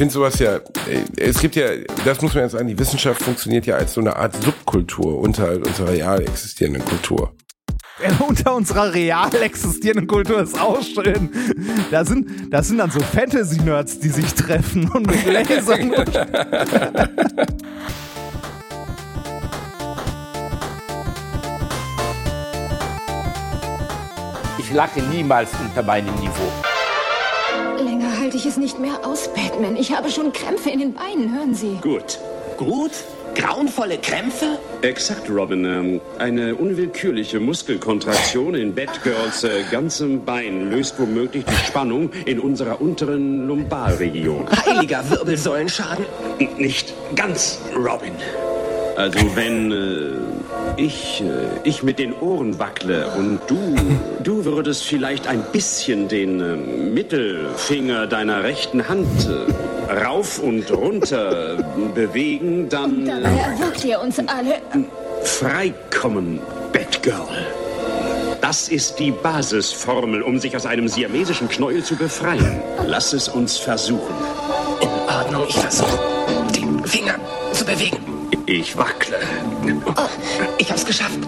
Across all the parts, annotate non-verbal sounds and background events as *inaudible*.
finde sowas ja, äh, es gibt ja, das muss man jetzt sagen, die Wissenschaft funktioniert ja als so eine Art Subkultur unter unserer real existierenden Kultur. *laughs* unter unserer real existierenden Kultur ist auch schön. Da sind, das sind dann so Fantasy-Nerds, die sich treffen und mit Lasern. *laughs* Ich lache niemals unter meinem Niveau. Halte ich es nicht mehr aus, Batman. Ich habe schon Krämpfe in den Beinen, hören Sie. Gut. Gut? Grauenvolle Krämpfe? Exakt, Robin. Ähm, Eine unwillkürliche Muskelkontraktion in Batgirls äh, ganzem Bein löst womöglich die Spannung in unserer unteren Lumbalregion. Heiliger Wirbelsäulenschaden? N- Nicht ganz, Robin. Also wenn äh, ich, äh, ich mit den Ohren wackle und du, du würdest vielleicht ein bisschen den äh, Mittelfinger deiner rechten Hand äh, rauf und runter bewegen, dann... Dabei erwürgt ihr uns alle. Freikommen, Batgirl. Das ist die Basisformel, um sich aus einem siamesischen Knäuel zu befreien. Lass es uns versuchen. In Ordnung, ich versuche, die Finger zu bewegen. Ich wackle. Oh, ich hab's geschafft. *laughs*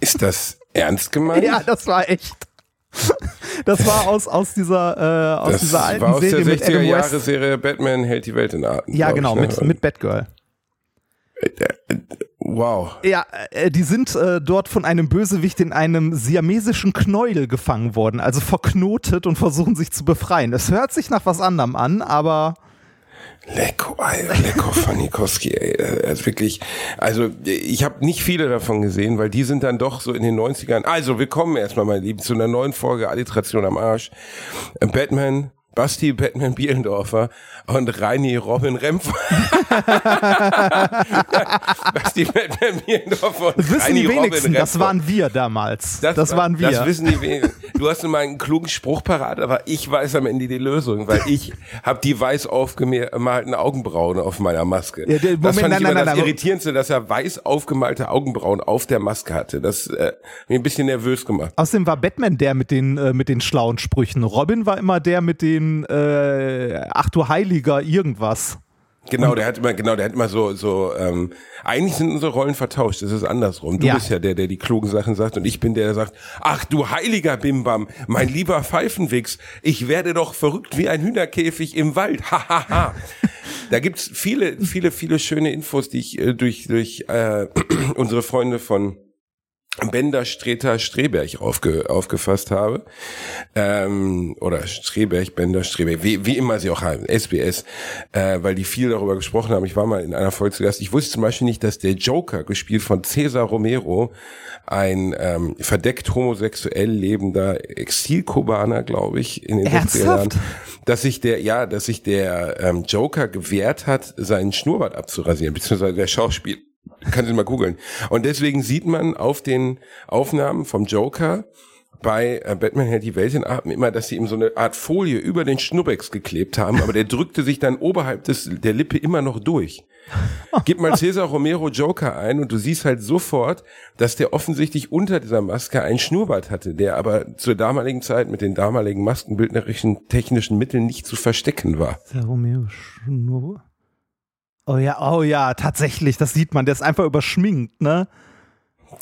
Ist das ernst gemeint? ja, das war echt. Das war aus, aus dieser, äh, aus das dieser alten war aus Serie der mit 60er Adam Jahre. Serie Batman hält die Welt in Atem. Ja, genau, ich, ne? mit, mit Batgirl. Wow. Ja, äh, die sind äh, dort von einem Bösewicht in einem siamesischen Knäuel gefangen worden, also verknotet und versuchen sich zu befreien. Es hört sich nach was anderem an, aber Lecko, Lecko von Nikowski, ey. Das ist wirklich, also ich habe nicht viele davon gesehen, weil die sind dann doch so in den 90ern. Also willkommen erstmal, meine Lieben, zu einer neuen Folge Alliteration am Arsch. Äh, Batman, Basti Batman Bielendorfer und Reini Robin Rempf. *laughs* Basti Batman Bielendorfer und das wissen Reini die Robin wenigsten. Das waren wir damals. Das, war- waren wir. Das wissen die wenigsten. Du hast immer einen klugen Spruch parat, aber ich weiß am Ende die Lösung, weil ich habe die weiß aufgemalten Augenbrauen auf meiner Maske. Ja, der- das Moment, fand nein, ich immer nein, das nein, Irritierendste, dass er weiß aufgemalte Augenbrauen auf der Maske hatte. Das äh, hat mich ein bisschen nervös gemacht. Außerdem war Batman der mit den, äh, mit den schlauen Sprüchen. Robin war immer der mit den äh, Ach du Heiliger irgendwas. Genau, der hat immer, genau, der hat immer so, so, ähm, eigentlich sind unsere Rollen vertauscht, das ist andersrum. Du Ja. bist ja der, der die klugen Sachen sagt und ich bin der, der sagt, ach du heiliger Bimbam, mein lieber Pfeifenwichs, ich werde doch verrückt wie ein Hühnerkäfig im Wald, ha, ha, ha. *laughs* Da gibt's viele, viele, viele schöne Infos, die ich äh, durch, durch äh, *clears throat* unsere Freunde von Bender, Streter, Streberg aufge, aufgefasst habe. Ähm, oder Streberg, Bender, Streberg, wie, wie immer sie auch haben, SBS, äh, weil die viel darüber gesprochen haben. Ich war mal in einer Folge zu Gast. Ich wusste zum Beispiel nicht, dass der Joker, gespielt von Cesar Romero, ein ähm, verdeckt homosexuell lebender Exilkubaner, glaube ich, in den 60er Jahren, Ernsthaft? dass sich der, ja, dass sich der ähm, Joker gewehrt hat, seinen Schnurrbart abzurasieren, beziehungsweise der Schauspiel. Kannst du mal googeln. Und deswegen sieht man auf den Aufnahmen vom Joker bei äh, Batman hält die Welt immer, dass sie ihm so eine Art Folie über den Schnubbex geklebt haben, aber der drückte sich dann oberhalb des, der Lippe immer noch durch. Gib mal Cesar Romero Joker ein und du siehst halt sofort, dass der offensichtlich unter dieser Maske einen Schnurrbart hatte, der aber zur damaligen Zeit mit den damaligen maskenbildnerischen technischen Mitteln nicht zu verstecken war. Der Romeo Schnurr. Oh ja, oh ja, tatsächlich, das sieht man, der ist einfach überschminkt, ne?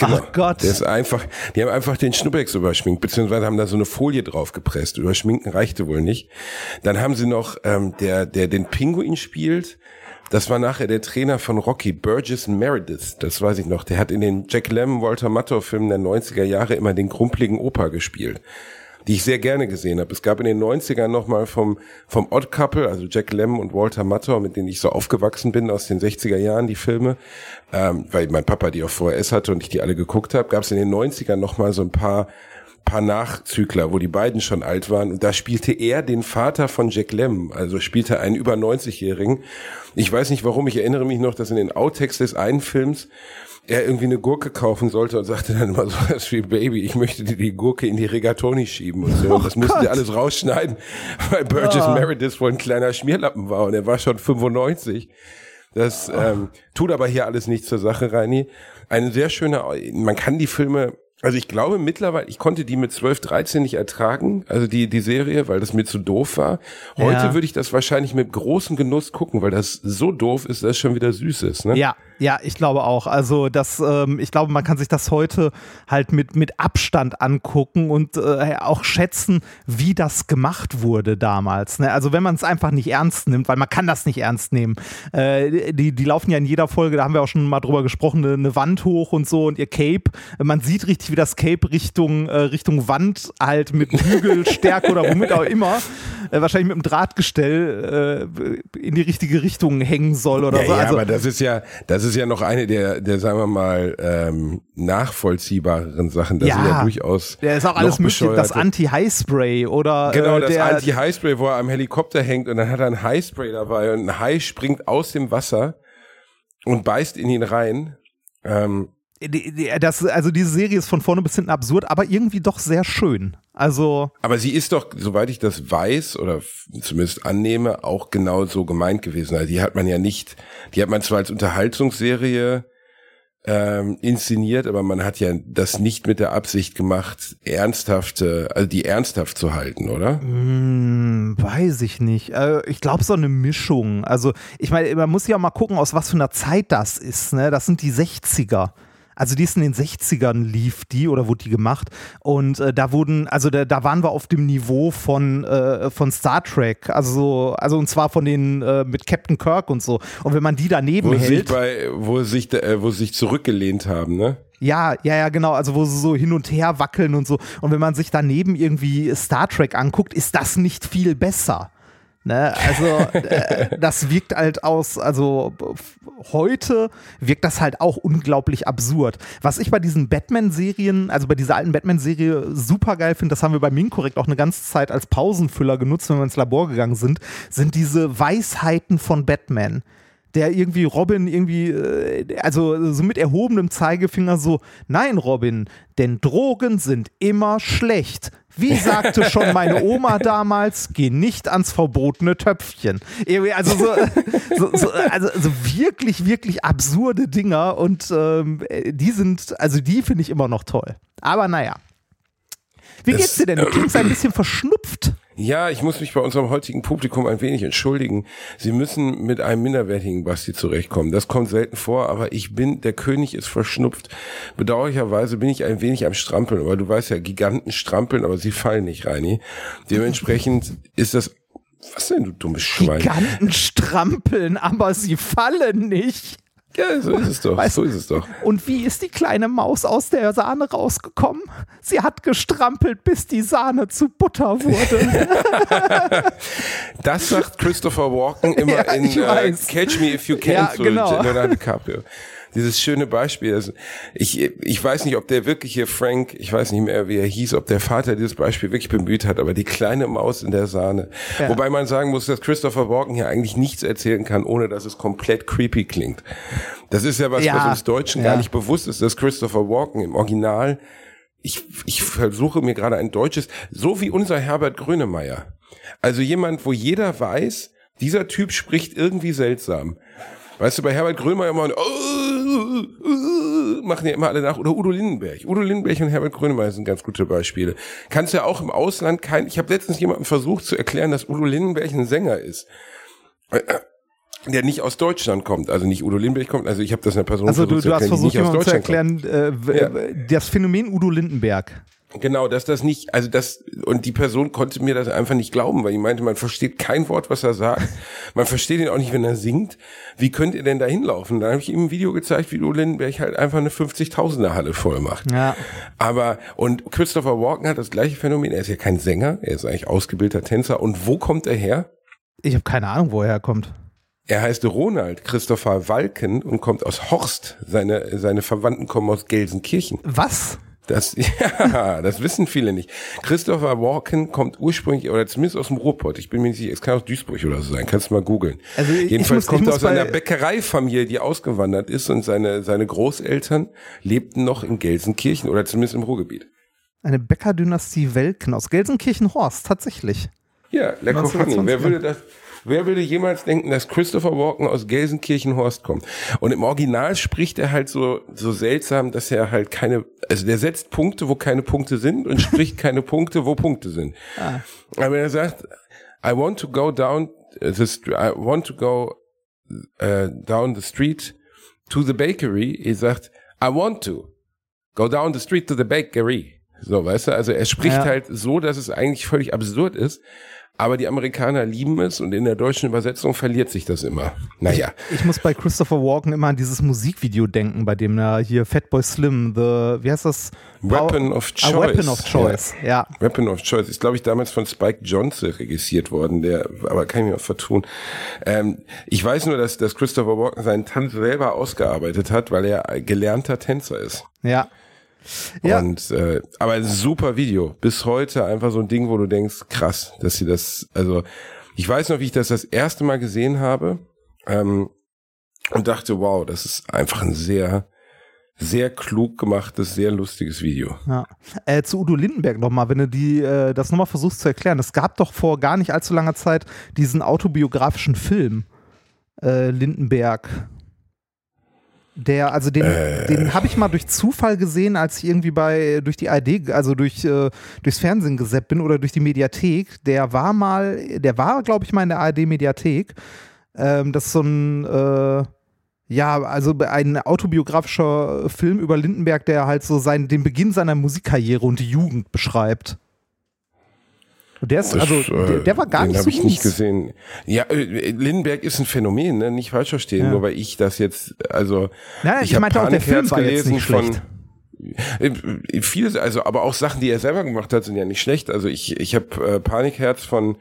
Ach Gott. Der ist einfach, die haben einfach den Schnubbex überschminkt, beziehungsweise haben da so eine Folie drauf gepresst. Überschminken reichte wohl nicht. Dann haben sie noch, ähm, der, der den Pinguin spielt, das war nachher der Trainer von Rocky, Burgess Meredith, das weiß ich noch. Der hat in den Jack Lemmon, Walter Matthau Filmen der 90er Jahre immer den krumpeligen Opa gespielt die ich sehr gerne gesehen habe. Es gab in den 90ern nochmal vom, vom Odd Couple, also Jack Lemmon und Walter Matthau, mit denen ich so aufgewachsen bin aus den 60er Jahren, die Filme, ähm, weil mein Papa die auf VHS hatte und ich die alle geguckt habe, gab es in den 90ern nochmal so ein paar paar Nachzügler, wo die beiden schon alt waren und da spielte er den Vater von Jack Lemmon, also spielte einen über 90-Jährigen. Ich weiß nicht warum, ich erinnere mich noch, dass in den Outtakes des einen Films er irgendwie eine Gurke kaufen sollte und sagte dann immer so was wie Baby, ich möchte dir die Gurke in die Regatoni schieben und so. Und das mussten sie alles rausschneiden, weil Burgess Meredith wohl ein kleiner Schmierlappen war und er war schon 95. Das ähm, tut aber hier alles nicht zur Sache, Reini. Eine sehr schöne, man kann die Filme Also ich glaube mittlerweile, ich konnte die mit 12, 13 nicht ertragen, also die, die Serie, weil das mir zu doof war. Heute Ja. würde ich das wahrscheinlich mit großem Genuss gucken, weil das so doof ist, dass es schon wieder süß ist. Ne? Ja, ja, ich glaube auch. Also das, ähm, ich glaube, man kann sich das heute halt mit, mit Abstand angucken und äh, auch schätzen, wie das gemacht wurde damals. Ne? Also wenn man es einfach nicht ernst nimmt, weil man kann das nicht ernst nehmen. Äh, die, die laufen ja in jeder Folge, da haben wir auch schon mal drüber gesprochen, eine, eine Wand hoch und so und ihr Cape. Man sieht richtig, wie das Cape Richtung, äh, Richtung Wand halt mit Bügelstärke *laughs* oder womit auch immer, äh, wahrscheinlich mit einem Drahtgestell äh, in die richtige Richtung hängen soll oder Ja, so. ja, also, aber das ist ja, das ist ja noch eine der, der sagen wir mal, ähm, nachvollziehbareren Sachen. Das Ja. sind ja durchaus. Der ist auch alles mögliche. Das Anti-High-Spray oder Genau, äh, das Anti-High-Spray, wo er am Helikopter hängt und dann hat er ein High-Spray dabei und ein Hai springt aus dem Wasser und beißt in ihn rein. Ähm, das, also diese Serie ist von vorne bis hinten absurd, aber irgendwie doch sehr schön. Also aber sie ist doch, soweit ich das weiß oder zumindest annehme, auch genau so gemeint gewesen. Also die hat man ja nicht, die hat man zwar als Unterhaltungsserie ähm, inszeniert, aber man hat ja das nicht mit der Absicht gemacht, ernsthafte, also die ernsthaft zu halten, oder? Hm, weiß ich nicht. Äh, ich glaube, so eine Mischung. Also, ich meine, man muss ja mal gucken, aus was für einer Zeit das ist. Ne? Das sind die 60er. Also die ist in den 60ern lief die oder wurde die gemacht und äh, da wurden, also da, da waren wir auf dem Niveau von, äh, von Star Trek, also, also und zwar von den äh, mit Captain Kirk und so. Und wenn man die daneben Wo sie sich hält, bei, wo sich, äh, wo sie sich zurückgelehnt haben, ne? Ja, ja, ja, genau. Also wo sie so hin und her wackeln und so. Und wenn man sich daneben irgendwie Star Trek anguckt, ist das nicht viel besser. Ne? Also äh, das wirkt halt aus, also heute wirkt das halt auch unglaublich absurd. Was ich bei diesen Batman-Serien, also bei dieser alten Batman-Serie super geil finde, das haben wir bei Minkorrekt auch eine ganze Zeit als Pausenfüller genutzt, wenn wir ins Labor gegangen sind, sind diese Weisheiten von Batman der irgendwie Robin irgendwie, äh, also so mit erhobenem Zeigefinger so, nein Robin, denn Drogen sind immer schlecht. Wie sagte schon meine Oma damals, geh nicht ans verbotene Töpfchen. Also so, *laughs* so, so, also, also wirklich, wirklich absurde Dinger und ähm, die sind, also die finde ich immer noch toll. Aber naja. Wie Das- geht's dir denn? Du klingst ein bisschen verschnupft. Ja, ich muss mich bei unserem heutigen Publikum ein wenig entschuldigen. Sie müssen mit einem minderwertigen Basti zurechtkommen. Das kommt selten vor, aber ich bin, der König ist verschnupft. Bedauerlicherweise bin ich ein wenig am Strampeln, aber du weißt ja, Giganten strampeln, aber sie fallen nicht, Reini. Dementsprechend *laughs* ist das, was denn, du dummes Schwein? Giganten strampeln, aber sie fallen nicht. Ja, so ist es doch, Weißt- so ist es doch. Und wie ist die kleine Maus aus der Sahne rausgekommen? Sie hat gestrampelt, bis die Sahne zu Butter wurde. *laughs* Das sagt Christopher Walken immer Ja, in weiß. Catch Me If You Can Ja, zu genau. Leonardo DiCaprio. Dieses schöne Beispiel. Also ich, ich weiß nicht, ob der wirkliche Frank, ich weiß nicht mehr, wie er hieß, ob der Vater dieses Beispiel wirklich bemüht hat, aber die kleine Maus in der Sahne. Ja. Wobei man sagen muss, dass Christopher Walken hier eigentlich nichts erzählen kann, ohne dass es komplett creepy klingt. Das ist ja was, Ja. was uns Deutschen Ja. gar nicht bewusst ist, dass Christopher Walken im Original ich, ich versuche mir gerade ein deutsches, so wie unser Herbert Grönemeyer. Also jemand, wo jeder weiß, dieser Typ spricht irgendwie seltsam. Weißt du, bei Herbert Grönemeyer immer, oh, oh, machen ja immer alle nach. Oder Udo Lindenberg. Udo Lindenberg und Herbert Grönemeyer sind ganz gute Beispiele. Kannst ja auch im Ausland kein, ich habe letztens jemandem versucht zu erklären, dass Udo Lindenberg ein Sänger ist. Äh, Der nicht aus Deutschland kommt, also nicht Udo Lindenberg kommt, also ich habe das einer Person Also du, versucht zu du hast erklären, die versucht, jemandem zu erklären, äh, w- das Phänomen Udo Lindenberg. Genau, dass das nicht, also das, und die Person konnte mir das einfach nicht glauben, weil die meinte, man versteht kein Wort, was er sagt. *laughs* Man versteht ihn auch nicht, wenn er singt. Wie könnt ihr denn da hinlaufen? Dann habe ich ihm ein Video gezeigt, wie Udo Lindenberg halt einfach eine 50.000er Halle voll macht. Ja. Aber, und Christopher Walken hat das gleiche Phänomen. Er ist ja kein Sänger, er ist eigentlich ausgebildeter Tänzer. Und wo kommt er her? Ich habe keine Ahnung, wo er herkommt. Er heißt Ronald Christopher Walken und kommt aus Horst. Seine, seine Verwandten kommen aus Gelsenkirchen. Was? Das, *laughs* ja, das wissen viele nicht. Christopher Walken kommt ursprünglich, oder zumindest aus dem Ruhrpott. Ich bin mir nicht sicher, es kann aus Duisburg oder so sein. Kannst du mal googeln. Also Jedenfalls muss- kommt er aus einer Bäckereifamilie, die ausgewandert ist und seine, seine Großeltern lebten noch in Gelsenkirchen oder zumindest im Ruhrgebiet. Eine Bäckerdynastie Welken aus Gelsenkirchen-Horst, tatsächlich. Ja, Lecco 1920, Funny. Wer würde das, wer würde jemals denken, dass Christopher Walken aus Gelsenkirchenhorst kommt? Und im Original spricht er halt so, so seltsam, dass er halt keine, also der setzt Punkte, wo keine Punkte sind und *laughs* spricht keine Punkte, wo Punkte sind. Ah. Aber er sagt, I want to go down the, I want to go uh, down the street to the bakery. Er sagt, I want to go down the street to the bakery. So, weißt du, also er spricht ja. halt so, dass es eigentlich völlig absurd ist. Aber die Amerikaner lieben es und in der deutschen Übersetzung verliert sich das immer. Naja. Ich, ich muss bei Christopher Walken immer an dieses Musikvideo denken, bei dem er hier Fatboy Slim, the, wie heißt das? Weapon of Choice. A Weapon of Choice, ja. ja. Weapon of Choice ist, glaube ich, damals von Spike Jonze registriert worden, der, aber kann ich mir auch vertun. Ähm, ich weiß nur, dass, dass Christopher Walken seinen Tanz selber ausgearbeitet hat, weil er gelernter Tänzer ist. Ja. Ja. Und äh, aber ein super Video. Bis heute einfach so ein Ding, wo du denkst, krass, dass sie das, also ich weiß noch, wie ich das das erste Mal gesehen habe ähm, und dachte, wow, das ist einfach ein sehr sehr klug gemachtes, sehr lustiges Video. Ja. Äh, zu Udo Lindenberg nochmal, wenn du die, äh, das nochmal versuchst zu erklären. Es gab doch vor gar nicht allzu langer Zeit diesen autobiografischen Film äh, Lindenberg. Der, also den, äh. den habe ich mal durch Zufall gesehen, als ich irgendwie bei durch die ID, also durch äh, durchs Fernsehen gesäppt bin oder durch die Mediathek. Der war mal, der war, glaube ich, mal in der ARD-Mediathek. Ähm, das ist so ein äh, ja, also ein autobiografischer Film über Lindenberg, der halt so sein, den Beginn seiner Musikkarriere und die Jugend beschreibt. Und der ist, also, der, der, war gar nicht so ich nicht gesehen. Ja, äh, Lindenberg ist ein Phänomen, ne? nicht falsch verstehen, ja. nur weil ich das jetzt, also ja, ich, ich meinte auch, der Film war jetzt nicht schlecht. Von, äh, Vieles, also aber auch Sachen, die er selber gemacht hat, sind ja nicht schlecht. Also ich, ich habe äh, Panikherz von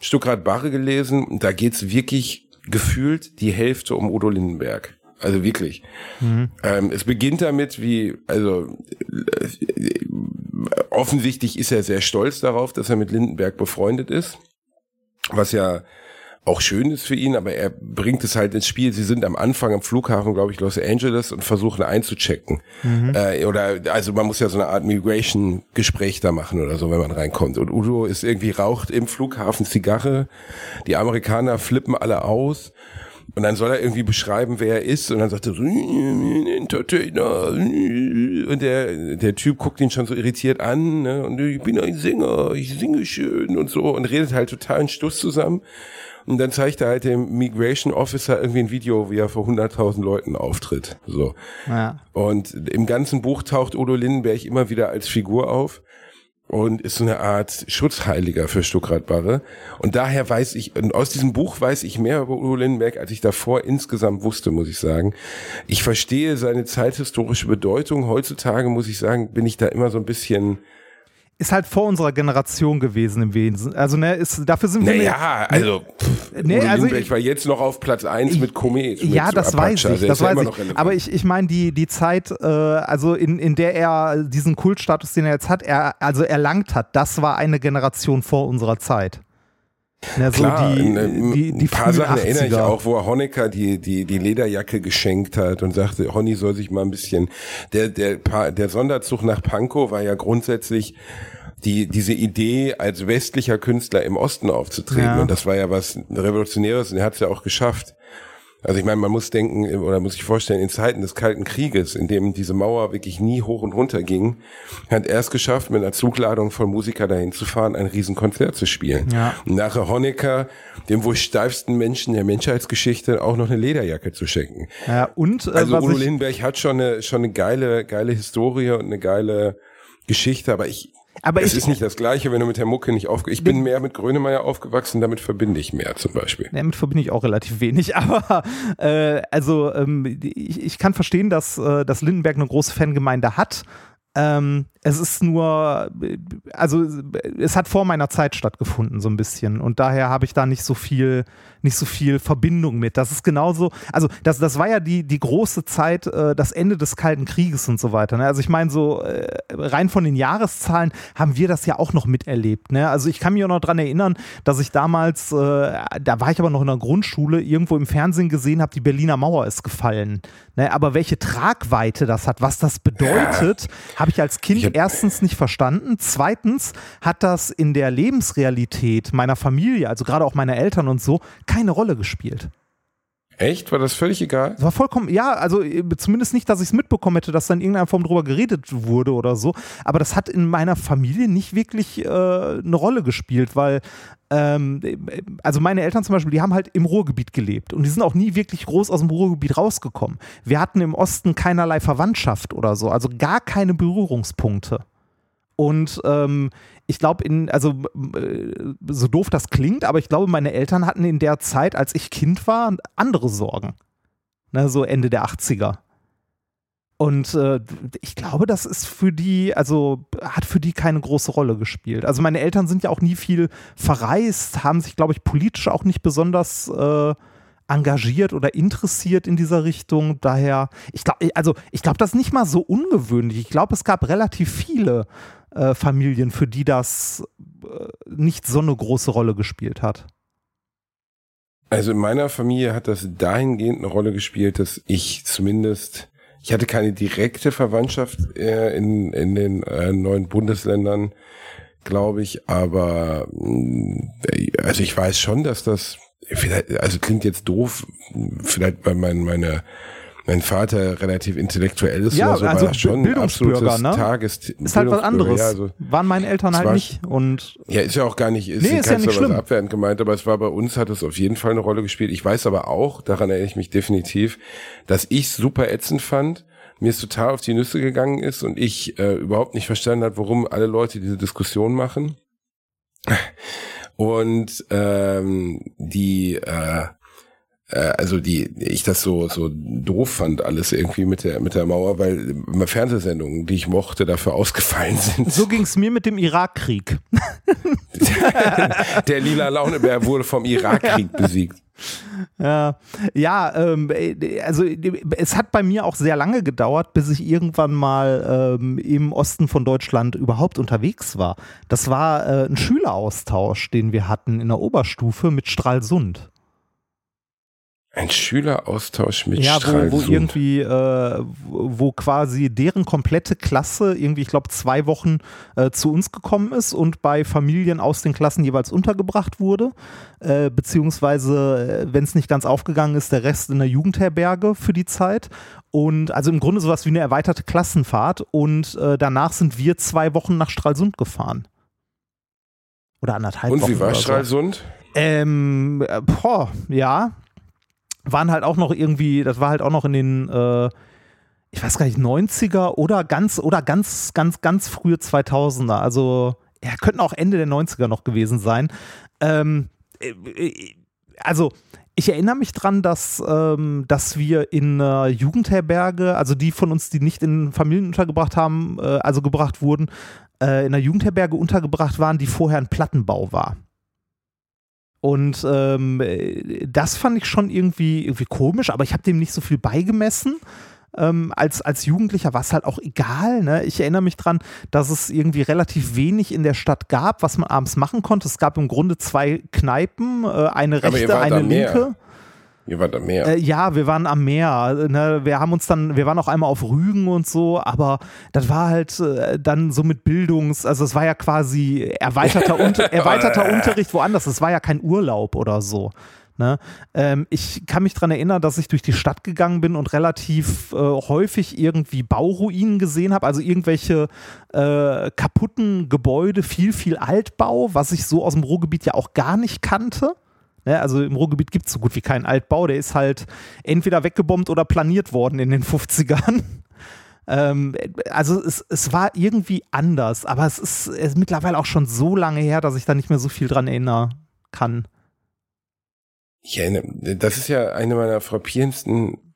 Stuckrad Barre gelesen. Da geht's wirklich gefühlt die Hälfte um Udo Lindenberg. Also wirklich. Mhm. Ähm, es beginnt damit, wie, also äh, offensichtlich ist er sehr stolz darauf, dass er mit Lindenberg befreundet ist, was ja auch schön ist für ihn, aber er bringt es halt ins Spiel. Sie sind am Anfang am Flughafen, glaube ich, Los Angeles und versuchen einzuchecken. Mhm. Äh, oder also man muss ja so eine Art Migration-Gespräch da machen oder so, wenn man reinkommt. Und Udo ist irgendwie raucht im Flughafen Zigarre. Die Amerikaner flippen alle aus. Und dann soll er irgendwie beschreiben, wer er ist. Und dann sagt er so, Entertainer. Und der, der Typ guckt ihn schon so irritiert an. Ne? Und ich bin ein Sänger, ich singe schön und so. Und redet halt total einen Stuss zusammen. Und dann zeigt er halt dem Migration Officer irgendwie ein Video, wie er vor 100.000 Leuten auftritt. So. Ja. Und im ganzen Buch taucht Udo Lindenberg immer wieder als Figur auf und ist so eine Art Schutzheiliger für Stuckrad-Barre. Und daher weiß ich, und aus diesem Buch weiß ich mehr über Udo Lindenberg, als ich davor insgesamt wusste, muss ich sagen. Ich verstehe seine zeithistorische Bedeutung. Heutzutage, muss ich sagen, bin ich da immer so ein bisschen ist halt vor unserer Generation gewesen im Wesen. Also, ne, ist, dafür sind wir. Naja, also, pff, nee, also ich war jetzt noch auf Platz 1 mit Komet. Ja, mit das Apache. weiß ich. Das weiß ich. Aber ich, ich meine, die, die Zeit, äh, also in, in der er diesen Kultstatus, den er jetzt hat, er, also erlangt hat, das war eine Generation vor unserer Zeit. Ja, so Klar, die, ein, die, die ein paar Sachen 80er. erinnere ich auch, wo er Honecker die, die, die Lederjacke geschenkt hat und sagte, Honey soll sich mal ein bisschen, der, der, der Sonderzug nach Pankow war ja grundsätzlich die, diese Idee, als westlicher Künstler im Osten aufzutreten. Ja. Und das war ja was Revolutionäres und er hat es ja auch geschafft. Also ich meine, man muss denken oder muss sich vorstellen, in Zeiten des Kalten Krieges, in dem diese Mauer wirklich nie hoch und runter ging, hat er es geschafft, mit einer Zugladung von Musiker dahin zu fahren, ein Riesenkonzert zu spielen. Ja. Und nachher Honecker, dem wohl steifsten Menschen der Menschheitsgeschichte, auch noch eine Lederjacke zu schenken. Ja, und äh, also Udo Lindenberg hat schon eine schon eine geile geile Historie und eine geile Geschichte, aber ich aber es ich, ist nicht das Gleiche, wenn du mit der Mucke nicht aufge... Ich bin mehr mit Grönemeyer aufgewachsen, damit verbinde ich mehr zum Beispiel. Damit verbinde ich auch relativ wenig, *laughs* aber äh, also ähm, ich, ich kann verstehen, dass, äh, dass Lindenberg eine große Fangemeinde hat. Ähm, es ist nur, also es hat vor meiner Zeit stattgefunden, so ein bisschen. Und daher habe ich da nicht so viel, nicht so viel Verbindung mit. Das ist genauso, also das, das war ja die, die große Zeit, äh, das Ende des Kalten Krieges und so weiter. Ne? Also ich meine, so äh, rein von den Jahreszahlen haben wir das ja auch noch miterlebt. Ne? Also ich kann mich auch noch dran erinnern, dass ich damals, äh, da war ich aber noch in der Grundschule, irgendwo im Fernsehen gesehen habe, die Berliner Mauer ist gefallen. Ne? Aber welche Tragweite das hat, was das bedeutet, ja. habe ich als Kind erstens nicht verstanden. Zweitens hat das in der Lebensrealität meiner Familie, also gerade auch meiner Eltern und so, keine Rolle gespielt. Echt? War das völlig egal? Das war vollkommen, ja, also äh, zumindest nicht, dass ich es mitbekommen hätte, dass da in irgendeiner Form drüber geredet wurde oder so. Aber das hat in meiner Familie nicht wirklich äh, eine Rolle gespielt, weil ähm, also meine Eltern zum Beispiel, die haben halt im Ruhrgebiet gelebt und die sind auch nie wirklich groß aus dem Ruhrgebiet rausgekommen. Wir hatten im Osten keinerlei Verwandtschaft oder so, also gar keine Berührungspunkte. Und ähm, ich glaube, in, also äh, so doof das klingt, aber ich glaube, meine Eltern hatten in der Zeit, als ich Kind war, andere Sorgen. Ne, so Ende der 80er. Und äh, ich glaube, das ist für die, also hat für die keine große Rolle gespielt. Also meine Eltern sind ja auch nie viel verreist, haben sich, glaube ich, politisch auch nicht besonders äh, engagiert oder interessiert in dieser Richtung. Daher, ich glaube, also ich glaube, das ist nicht mal so ungewöhnlich. Ich glaube, es gab relativ viele äh, Familien, für die das äh, nicht so eine große Rolle gespielt hat. Also in meiner Familie hat das dahingehend eine Rolle gespielt, dass ich zumindest, ich hatte keine direkte Verwandtschaft äh, in, in den äh, neuen Bundesländern, glaube ich, aber äh, also ich weiß schon, dass das also klingt jetzt doof, vielleicht bei mein, meine mein Vater relativ intellektuell ist ja, so, also war schon Bildungsbürger, ne? Tages ist halt was anderes. Ja, also Waren meine Eltern halt nicht und ja, ist ja auch gar nicht, ist, nee, ist ja nicht schlimm. abwertend gemeint, aber es war bei uns, hat es auf jeden Fall eine Rolle gespielt. Ich weiß aber auch, daran erinnere ich mich definitiv, dass ich super ätzend fand, mir es total auf die Nüsse gegangen ist und ich äh, überhaupt nicht verstanden hat, warum alle Leute diese Diskussion machen. Und ähm, die äh, also die ich das so so doof fand alles irgendwie mit der mit der Mauer, weil Fernsehsendungen, die ich mochte, dafür ausgefallen sind. So ging es mir mit dem Irakkrieg. *laughs* der lila Launebär wurde vom Irakkrieg besiegt. Ja, ja ähm, also es hat bei mir auch sehr lange gedauert, bis ich irgendwann mal ähm, im Osten von Deutschland überhaupt unterwegs war. Das war äh, ein Schüleraustausch, den wir hatten in der Oberstufe mit Stralsund. Ein Schüleraustausch mit ja, Stralsund. wo, wo irgendwie, äh, wo quasi deren komplette Klasse irgendwie, ich glaube, zwei Wochen äh, zu uns gekommen ist und bei Familien aus den Klassen jeweils untergebracht wurde, äh, beziehungsweise, äh, wenn es nicht ganz aufgegangen ist, der Rest in der Jugendherberge für die Zeit. Und also im Grunde sowas wie eine erweiterte Klassenfahrt und äh, danach sind wir zwei Wochen nach Stralsund gefahren. Oder anderthalb und Wochen. Und wie war so. Stralsund? Ähm, äh, boah, ja, waren halt auch noch irgendwie, das war halt auch noch in den, äh, ich weiß gar nicht, 90er oder ganz, oder ganz, ganz, ganz frühe 2000er. Also, ja, könnten auch Ende der 90er noch gewesen sein. Ähm, äh, also, ich erinnere mich dran, dass, ähm, dass wir in äh, Jugendherberge, also die von uns, die nicht in Familien untergebracht haben, äh, also gebracht wurden, äh, in einer Jugendherberge untergebracht waren, die vorher ein Plattenbau war. Und ähm, das fand ich schon irgendwie, irgendwie komisch, aber ich habe dem nicht so viel beigemessen. Ähm, als, als Jugendlicher war es halt auch egal. Ne? Ich erinnere mich dran, dass es irgendwie relativ wenig in der Stadt gab, was man abends machen konnte. Es gab im Grunde zwei Kneipen, äh, eine rechte, eine linke. Ihr wart am Meer. Äh, ja, wir waren am Meer. Ne? Wir haben uns dann, wir waren auch einmal auf Rügen und so, aber das war halt äh, dann so mit Bildungs, also es war ja quasi erweiterter, unter, *laughs* erweiterter Unterricht woanders. Es war ja kein Urlaub oder so. Ne? Ähm, ich kann mich daran erinnern, dass ich durch die Stadt gegangen bin und relativ äh, häufig irgendwie Bauruinen gesehen habe, also irgendwelche äh, kaputten Gebäude, viel, viel Altbau, was ich so aus dem Ruhrgebiet ja auch gar nicht kannte. Ne, also im Ruhrgebiet gibt es so gut wie keinen Altbau, der ist halt entweder weggebombt oder planiert worden in den *laughs* 50ern. Ähm, also es, es war irgendwie anders, aber es ist, es ist mittlerweile auch schon so lange her, dass ich da nicht mehr so viel dran erinnern kann. Ich erinnere, das ist ja eine meiner frappierendsten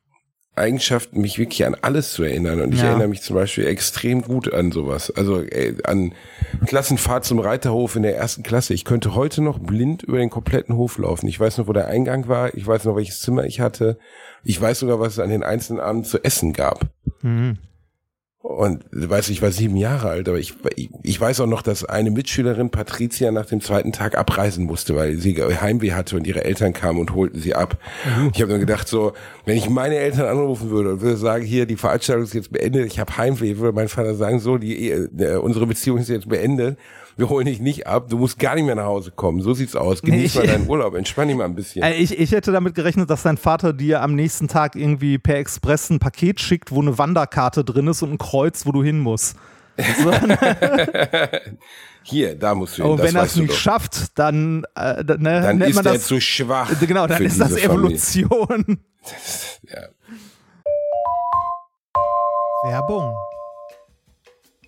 Eigenschaften, mich wirklich an alles zu erinnern. Und ich ja. erinnere mich zum Beispiel extrem gut an sowas. Also äh, an Klassenfahrt zum Reiterhof in der ersten Klasse. Ich könnte heute noch blind über den kompletten Hof laufen. Ich weiß noch, wo der Eingang war. Ich weiß noch, welches Zimmer ich hatte. Ich weiß sogar, was es an den einzelnen Abenden zu essen gab. Mhm. Und weiß ich war sieben Jahre alt, aber ich, ich weiß auch noch, dass eine Mitschülerin Patricia nach dem zweiten Tag abreisen musste, weil sie Heimweh hatte und ihre Eltern kamen und holten sie ab. Mhm. Ich habe nur gedacht, so, wenn ich meine Eltern anrufen würde und würde sagen, hier, die Veranstaltung ist jetzt beendet, ich habe Heimweh, würde mein Vater sagen, so, die, äh, unsere Beziehung ist jetzt beendet wir holen dich nicht ab, du musst gar nicht mehr nach Hause kommen. So sieht's aus. Genieß nee, mal deinen Urlaub, entspann dich mal ein bisschen. Äh, ich, ich hätte damit gerechnet, dass dein Vater dir am nächsten Tag irgendwie per Express ein Paket schickt, wo eine Wanderkarte drin ist und ein Kreuz, wo du hin musst. So. *laughs* Hier, da musst du hin. Und wenn er es nicht doch. schafft, dann, äh, ne, dann nennt ist man er das, zu schwach. *laughs* Genau, dann ist das Evolution. *laughs* ja. Werbung.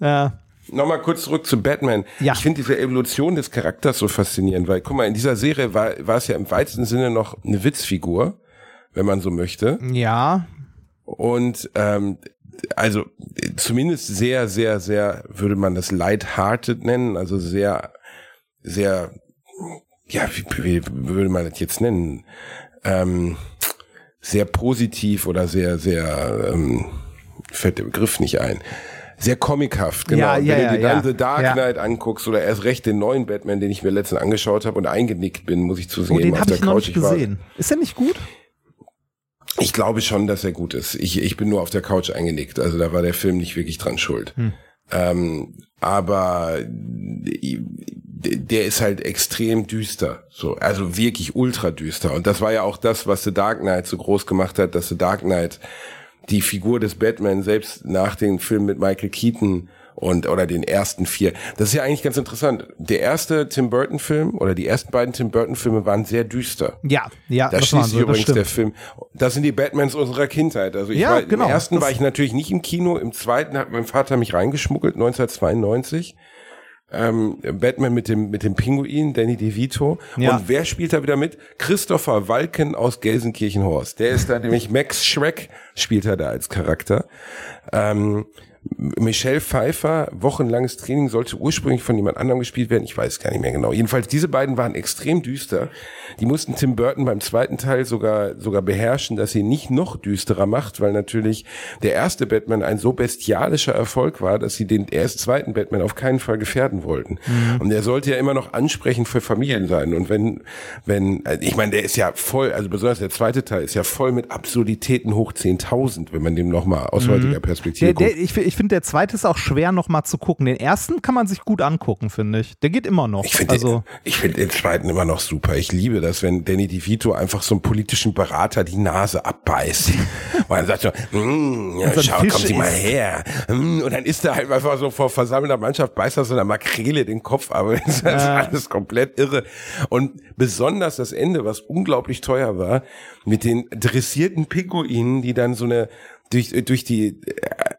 Ja. Nochmal kurz zurück zu Batman. Ja. Ich finde diese Evolution des Charakters so faszinierend, weil guck mal, in dieser Serie war, war es ja im weitesten Sinne noch eine Witzfigur, wenn man so möchte. Ja. Und ähm, also zumindest sehr, sehr, sehr, würde man das light-hearted nennen, also sehr, sehr, ja, wie, wie würde man das jetzt nennen? Ähm, sehr positiv oder sehr, sehr, ähm, fällt der Begriff nicht ein sehr comichaft, genau. Ja, ja, Wenn du dir ja, dann The Dark Knight anguckst oder erst recht den neuen Batman, den ich mir letztens angeschaut habe und eingenickt bin, muss ich zusehen. Oh, den habe ich noch nicht gesehen. Ist der nicht gut? Ich glaube schon, dass er gut ist. Ich, ich bin nur auf der Couch eingenickt. Also da war der Film nicht wirklich dran schuld. Hm. Ähm, aber der ist halt extrem düster, so also wirklich ultra düster. Und das war ja auch das, was The Dark Knight so groß gemacht hat, dass The Dark Knight die Figur des Batman selbst nach dem Film mit Michael Keaton und oder den ersten vier. Das ist ja eigentlich ganz interessant. Der erste Tim Burton Film oder die ersten beiden Tim Burton Filme waren sehr düster. Ja, ja. Da schließt sich so, übrigens der Film. Das sind die Batmans unserer Kindheit. Also ich ja, war, genau, im ersten war ich natürlich nicht im Kino, im zweiten hat mein Vater mich reingeschmuggelt 1992 ähm, Batman mit dem mit dem Pinguin, Danny DeVito. Ja. Und wer spielt da wieder mit? Christopher Walken aus Gelsenkirchenhorst. Der ist da *laughs* nämlich Max Schreck spielt er da als Charakter. Ähm, Michelle Pfeiffer, wochenlanges Training, sollte ursprünglich von jemand anderem gespielt werden. Ich weiß gar nicht mehr genau. Jedenfalls, diese beiden waren extrem düster. Die mussten Tim Burton beim zweiten Teil sogar, sogar beherrschen, dass sie nicht noch düsterer macht, weil natürlich der erste Batman ein so bestialischer Erfolg war, dass sie den erst zweiten Batman auf keinen Fall gefährden wollten. Mhm. Und der sollte ja immer noch ansprechend für Familien sein. Und wenn, wenn, ich meine, der ist ja voll, also besonders der zweite Teil ist ja voll mit Absurditäten hoch 10.000, wenn man dem nochmal aus mhm. heutiger Perspektive der, der, ich, ich finde, der zweite ist auch schwer noch mal zu gucken. Den ersten kann man sich gut angucken, finde ich. Der geht immer noch. Ich finde also, den, find den zweiten immer noch super. Ich liebe das, wenn Danny DeVito einfach so einem politischen Berater die Nase abbeißt. und dann sagt so, mm, ja, so schau, kommen Sie mal her. Und dann ist er halt einfach so vor versammelter Mannschaft, beißt er so einer Makrele den Kopf, aber *laughs* das ist alles komplett irre. Und besonders das Ende, was unglaublich teuer war, mit den dressierten Pinguinen, die dann so eine durch, durch die,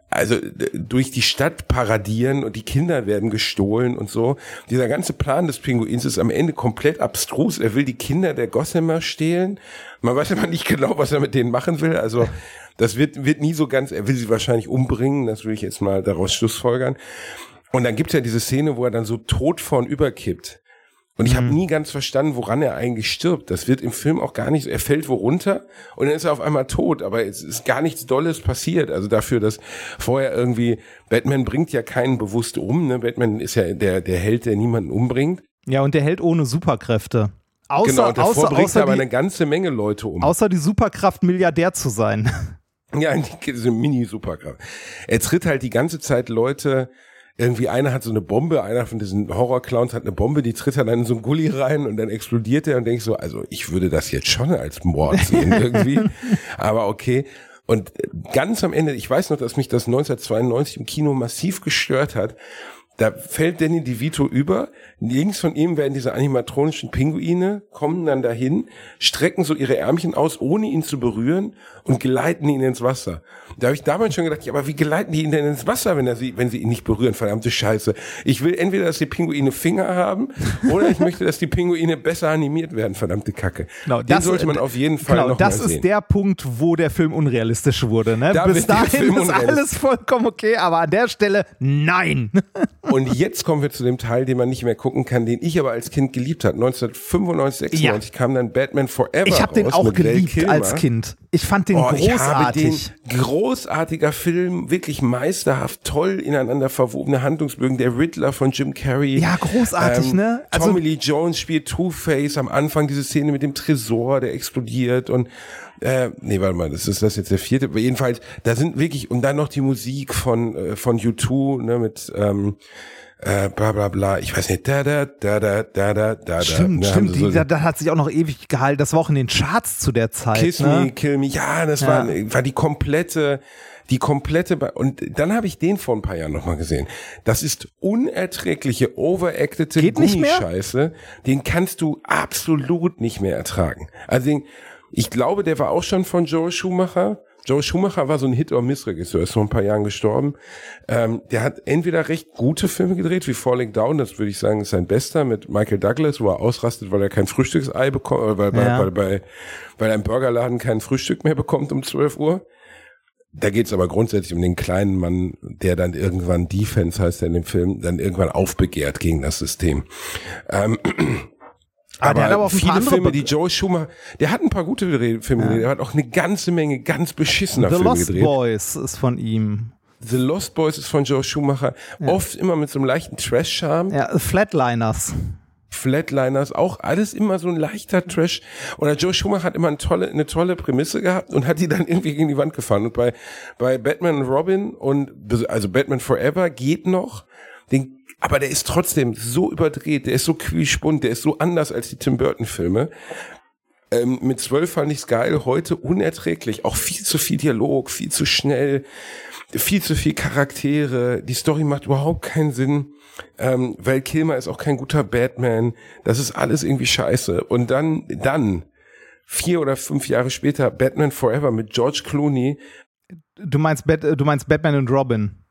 also durch die Stadt paradieren und die Kinder werden gestohlen und so. Dieser ganze Plan des Pinguins ist am Ende komplett abstrus. Er will die Kinder der Gossamer stehlen. Man weiß immer nicht genau, was er mit denen machen will. Also das wird, wird nie so ganz, er will sie wahrscheinlich umbringen, das würde ich jetzt mal daraus schlussfolgern. Und dann gibt's ja diese Szene, wo er dann so tot vorn überkippt Und ich habe nie ganz verstanden, woran er eigentlich stirbt. Das wird im Film auch gar nicht so. Er fällt wo runter und dann ist er auf einmal tot, aber es ist gar nichts Dolles passiert. Also dafür, dass vorher irgendwie, Batman bringt ja keinen bewusst um, ne? Batman ist ja der, der Held, der niemanden umbringt. Ja, und der hält ohne Superkräfte. Außer, genau, und davor außer, bringt außer, er aber die, eine ganze Menge Leute um. außer die Superkraft, Milliardär zu sein. Ja, *laughs* eine Mini-Superkraft. Er tritt halt die ganze Zeit Leute, irgendwie einer hat so eine Bombe, einer von diesen Horror-Clowns hat eine Bombe, die tritt dann in so einen Gully rein und dann explodiert er und denkt so, also ich würde das jetzt schon als Mord sehen irgendwie, *laughs* aber okay. Und ganz am Ende, ich weiß noch, dass mich das 1992 im Kino massiv gestört hat, da fällt Danny DeVito über. Links von ihm werden diese animatronischen Pinguine, kommen dann dahin, strecken so ihre Ärmchen aus, ohne ihn zu berühren und geleiten ihn ins Wasser. Da habe ich damals schon gedacht, ja, aber wie geleiten die ihn denn ins Wasser, wenn, er sie, wenn sie ihn nicht berühren? Verdammte Scheiße. Ich will entweder, dass die Pinguine Finger haben oder ich möchte, dass die Pinguine besser animiert werden. Verdammte Kacke. Genau, Den das- sollte man auf jeden Fall Genau, noch das mal ist sehen. der Punkt, wo der Film unrealistisch wurde. Ne? Da Bis dahin ist alles vollkommen okay, aber an der Stelle nein. *laughs* Und jetzt kommen wir zu dem Teil, den man nicht mehr gucken kann, den ich aber als Kind geliebt hat. 1995, 96 kam dann Batman Forever Ich habe den auch geliebt als Kind. Ich fand den Oh, ich habe den großartig. großartiger Film, wirklich meisterhaft, toll ineinander verwobene Handlungsbögen. Der Riddler von Jim Carrey. Ja, großartig, ne? Also- Tommy Lee Jones spielt Two-Face am Anfang, diese Szene mit dem Tresor, der explodiert und äh, nee, warte mal, das ist das jetzt der vierte. Aber jedenfalls, da sind wirklich, und dann noch die Musik von, äh, von U2, ne, mit ähm, äh, bla bla bla, ich weiß nicht, da da da da da da da Stimmt, ne, haben stimmt. sie so- Die, da, da hat sich auch noch ewig gehalten. Das war auch in den Charts zu der Zeit. Kiss ne? Me, Kill Me, ja, das Ja. War, war die komplette, die komplette, Ba- und dann habe ich den vor ein paar Jahren nochmal gesehen. Das ist unerträgliche, overactete? Gummischeiße. Den kannst du absolut nicht mehr ertragen. Also den, ich glaube, der war auch schon von Joe Schumacher. Joe Schumacher war so ein Hit-or-Miss-Regisseur, ist vor ein paar Jahren gestorben. Ähm, der hat entweder recht gute Filme gedreht, wie Falling Down, das würde ich sagen, ist sein bester, mit Michael Douglas, wo er ausrastet, weil er kein Frühstücksei bekommt, äh, weil, Ja. weil, weil, bei, weil ein Burgerladen kein Frühstück mehr bekommt um 12 Uhr. Da geht's aber grundsätzlich um den kleinen Mann, der dann irgendwann Defense heißt er in dem Film, dann irgendwann aufbegehrt gegen das System. Ähm, Ah, der hat aber paar viele Filme, die Joe Schumacher, der hat ein paar gute Filme gedreht, er hat auch eine ganze Menge ganz beschissener The Filme Lost gedreht. Boys ist von ihm. The Lost Boys ist von Joe Schumacher, oft immer mit so einem leichten Trash-Charme. Ja, Flatliners. Flatliners, auch alles immer so ein leichter Trash. Oder Joe Schumacher hat immer eine tolle, eine tolle Prämisse gehabt und hat die dann irgendwie gegen die Wand gefahren. Und bei, bei Batman und Robin und, also Batman Forever geht noch, den, aber der ist trotzdem so überdreht, der ist so quietschbunt, der ist so anders als die Tim Burton Filme. Ähm, mit zwölf fand ich's geil, heute unerträglich. Auch viel zu viel Dialog, viel zu schnell, viel zu viel Charaktere. Die Story macht überhaupt keinen Sinn. Ähm, weil Kilmer ist auch kein guter Batman. Das ist alles irgendwie scheiße. Und dann, dann, vier oder fünf Jahre später, Batman Forever mit George Clooney. Du meinst, Bat du meinst Batman und Robin.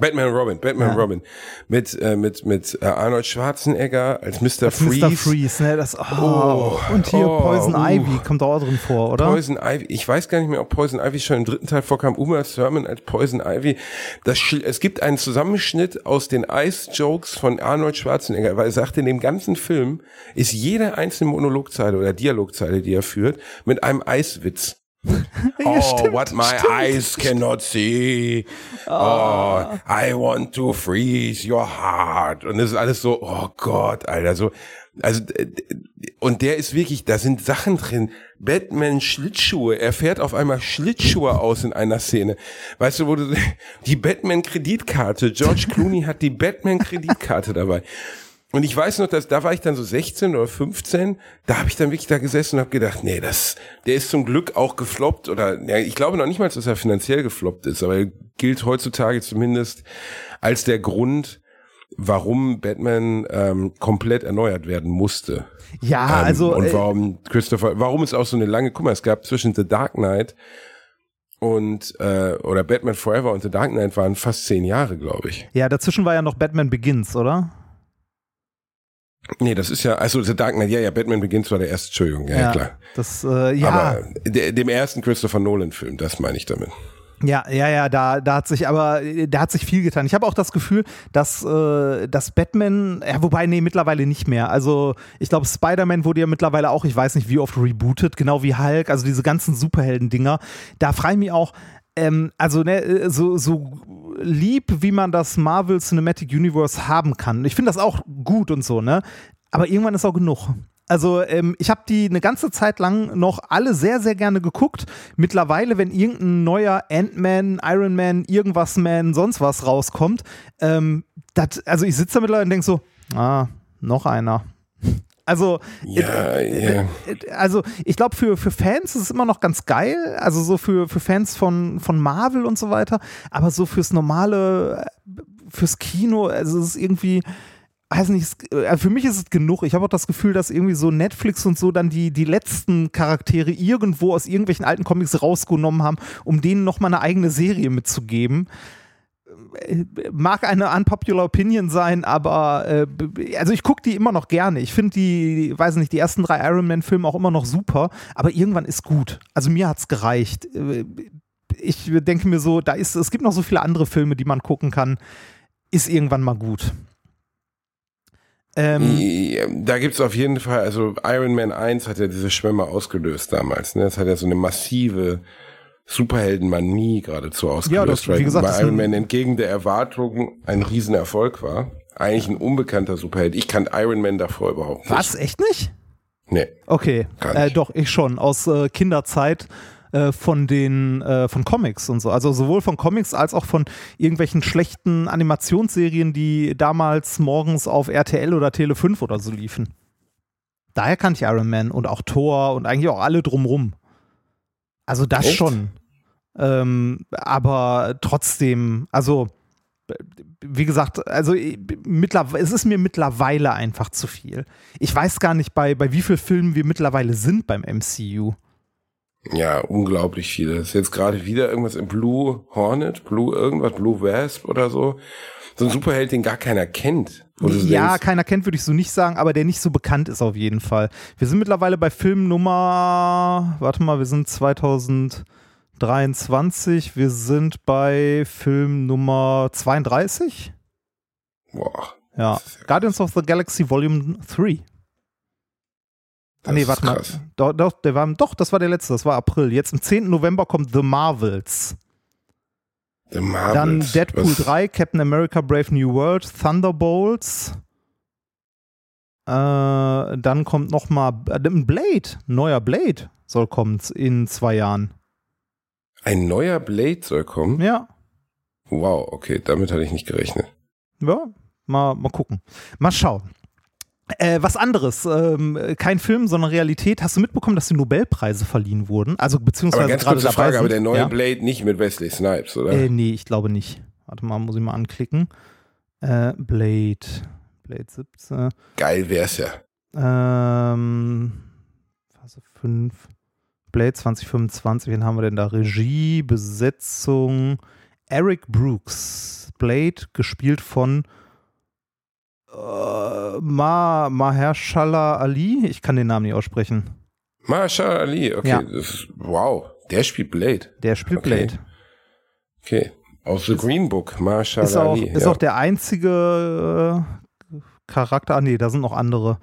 Batman und Robin, Batman Ja. und Robin. Mit, äh, mit, mit äh, Arnold Schwarzenegger als Mr. Als Freeze. Mr. Freeze, ne? Das, oh. Oh. Und hier Oh, Poison uh. Ivy kommt da auch drin vor, oder? Poison Ivy, ich weiß gar nicht mehr, ob Poison Ivy schon im dritten Teil vorkam. Uma Thurman als Poison Ivy. Das, es gibt einen Zusammenschnitt aus den Ice-Jokes von Arnold Schwarzenegger, weil er sagt, in dem ganzen Film ist jede einzelne Monologzeile oder Dialogzeile, die er führt, mit einem Eiswitz. *laughs* oh, stimmt, what my eyes cannot see. Oh, I want to freeze your heart. Und das ist alles so, oh Gott, Alter, so, also, und der ist wirklich, da sind Sachen drin. Batman Schlittschuhe, er fährt auf einmal Schlittschuhe aus in einer Szene. Weißt du, wo du, *laughs* die Batman Kreditkarte, George Clooney hat die Batman Kreditkarte dabei. Und ich weiß noch, dass da war ich dann so 16 oder 15, da habe ich dann wirklich da gesessen und habe gedacht, nee, das, der ist zum Glück auch gefloppt oder ja, ich glaube noch nicht mal, dass er finanziell gefloppt ist, aber er gilt heutzutage zumindest als der Grund, warum Batman ähm, komplett erneuert werden musste. Ja, Ähm, also. und äh, warum Christopher, warum es auch so eine lange, guck mal, es gab zwischen The Dark Knight und äh, oder Batman Forever und The Dark Knight waren fast zehn Jahre, glaube ich. ja, dazwischen war ja noch Batman Begins, oder? Nee, das ist ja, also The Dark Knight, ja, ja, Batman Begins war der erste, Entschuldigung, ja, ja klar. Das, äh, ja. Aber de, dem ersten Christopher Nolan-Film, das meine ich damit. Ja, ja, ja, da, da hat sich aber, da hat sich viel getan. Ich habe auch das Gefühl, dass, äh, dass Batman, ja, wobei, nee, mittlerweile nicht mehr. Also, ich glaube, Spider-Man wurde ja mittlerweile auch, ich weiß nicht wie oft rebootet, genau wie Hulk, also diese ganzen Superhelden-Dinger. Da frage ich mich auch, ähm, also, ne, so, so lieb, wie man das Marvel Cinematic Universe haben kann. Ich finde das auch gut und so, ne? Aber irgendwann ist auch genug. Also ähm, ich habe die eine ganze Zeit lang noch alle sehr, sehr gerne geguckt. Mittlerweile, wenn irgendein neuer Ant-Man, Iron Man, irgendwas Man, sonst was rauskommt, ähm, dat, also ich sitze da mittlerweile und denke so, ah, noch einer. Also, Ja, äh, ja. äh, also ich glaube, für, für Fans ist es immer noch ganz geil, also so für, für Fans von, von Marvel und so weiter, aber so fürs normale, äh, fürs Kino, also es ist irgendwie, weiß nicht, äh, für mich ist es genug. Ich habe auch das Gefühl, dass irgendwie so Netflix und so dann die, die letzten Charaktere irgendwo aus irgendwelchen alten Comics rausgenommen haben, um denen nochmal eine eigene Serie mitzugeben Äh, mag eine unpopular Opinion sein, aber äh, also ich gucke die immer noch gerne. Ich finde die, weiß nicht, die ersten drei Iron Man Filme auch immer noch super, aber irgendwann ist gut. Also mir hat's gereicht. Äh, Ich denke mir so, da ist es gibt noch so viele andere Filme, die man gucken kann. Ist irgendwann mal gut. Ähm, Da gibt's auf jeden Fall, also Iron Man 1 hat ja diese Schwämme ausgelöst damals. Ne? Das hat ja so eine massive Superheldenmanie geradezu ausgelöst, das- wie weil gesagt, das ist Iron Man entgegen der Erwartungen ein Riesenerfolg war. Eigentlich ein unbekannter Superheld. Ich kannte Iron Man davor überhaupt nicht. was? Echt nicht? Nee. Okay, äh, doch, ich schon. Aus äh, Kinderzeit äh, von den äh, von Comics und so. Also sowohl von Comics als auch von irgendwelchen schlechten Animationsserien, die damals morgens auf RTL oder Tele 5 oder so liefen. Daher kannte ich Iron Man und auch Thor und eigentlich auch alle drumrum. Also das Echt? schon. Ähm, aber trotzdem, also wie gesagt, also mittlerweile, es ist mir mittlerweile einfach zu viel. Ich weiß gar nicht, bei, bei wie vielen Filmen wir mittlerweile sind beim MCU. Ja, unglaublich viele. Das ist jetzt gerade wieder irgendwas im Blue Hornet, Blue irgendwas, Blue Wasp oder so. So ein Superheld, den gar keiner kennt. Ja, denkst, keiner kennt, würde ich so nicht sagen, aber der nicht so bekannt ist auf jeden Fall. Wir sind mittlerweile bei Film Nummer, warte mal, wir sind 2023, wir sind bei Film Nummer 32. boah, Ja, Guardians of the Galaxy Volume 3. Ah, das nee, warte mal. Doch, doch, der war, doch, das war der letzte, das war April. Jetzt am 10. November kommt The Marvels. The Marvels. Dann Deadpool Was- 3, Captain America Brave New World, Thunderbolts. Äh, dann kommt noch mal äh, ein Blade, neuer Blade soll kommen in zwei Jahren. Ein neuer Blade soll kommen? Ja, Wow, okay, damit hatte ich nicht gerechnet. ja, mal, mal gucken. Mal schauen. Äh, was anderes, ähm, kein Film, sondern Realität. Hast du mitbekommen, dass die Nobelpreise verliehen wurden? Also beziehungsweise Aber ganz gerade kurze Frage, sind? aber der neue ja? Blade nicht mit Wesley Snipes, oder? Äh, nee, ich glaube nicht. Warte mal, muss ich mal anklicken. Äh, Blade. Blade 17. Geil wär's ja. Ähm, Phase 5. Blade 2025, wen haben wir denn da? Regie, Besetzung. Eric Brooks. Blade, gespielt von äh, Ma Mahershala Ali. Ich kann den Namen nicht aussprechen. Marsha Ali, okay. Ja. Ist, wow, der spielt Blade. Der spielt Okay. Blade. Okay. Aus The Green Book, Marsha Ist auch, Ali. ist ja. auch der einzige äh, Charakter. Ah, nee, da sind noch andere.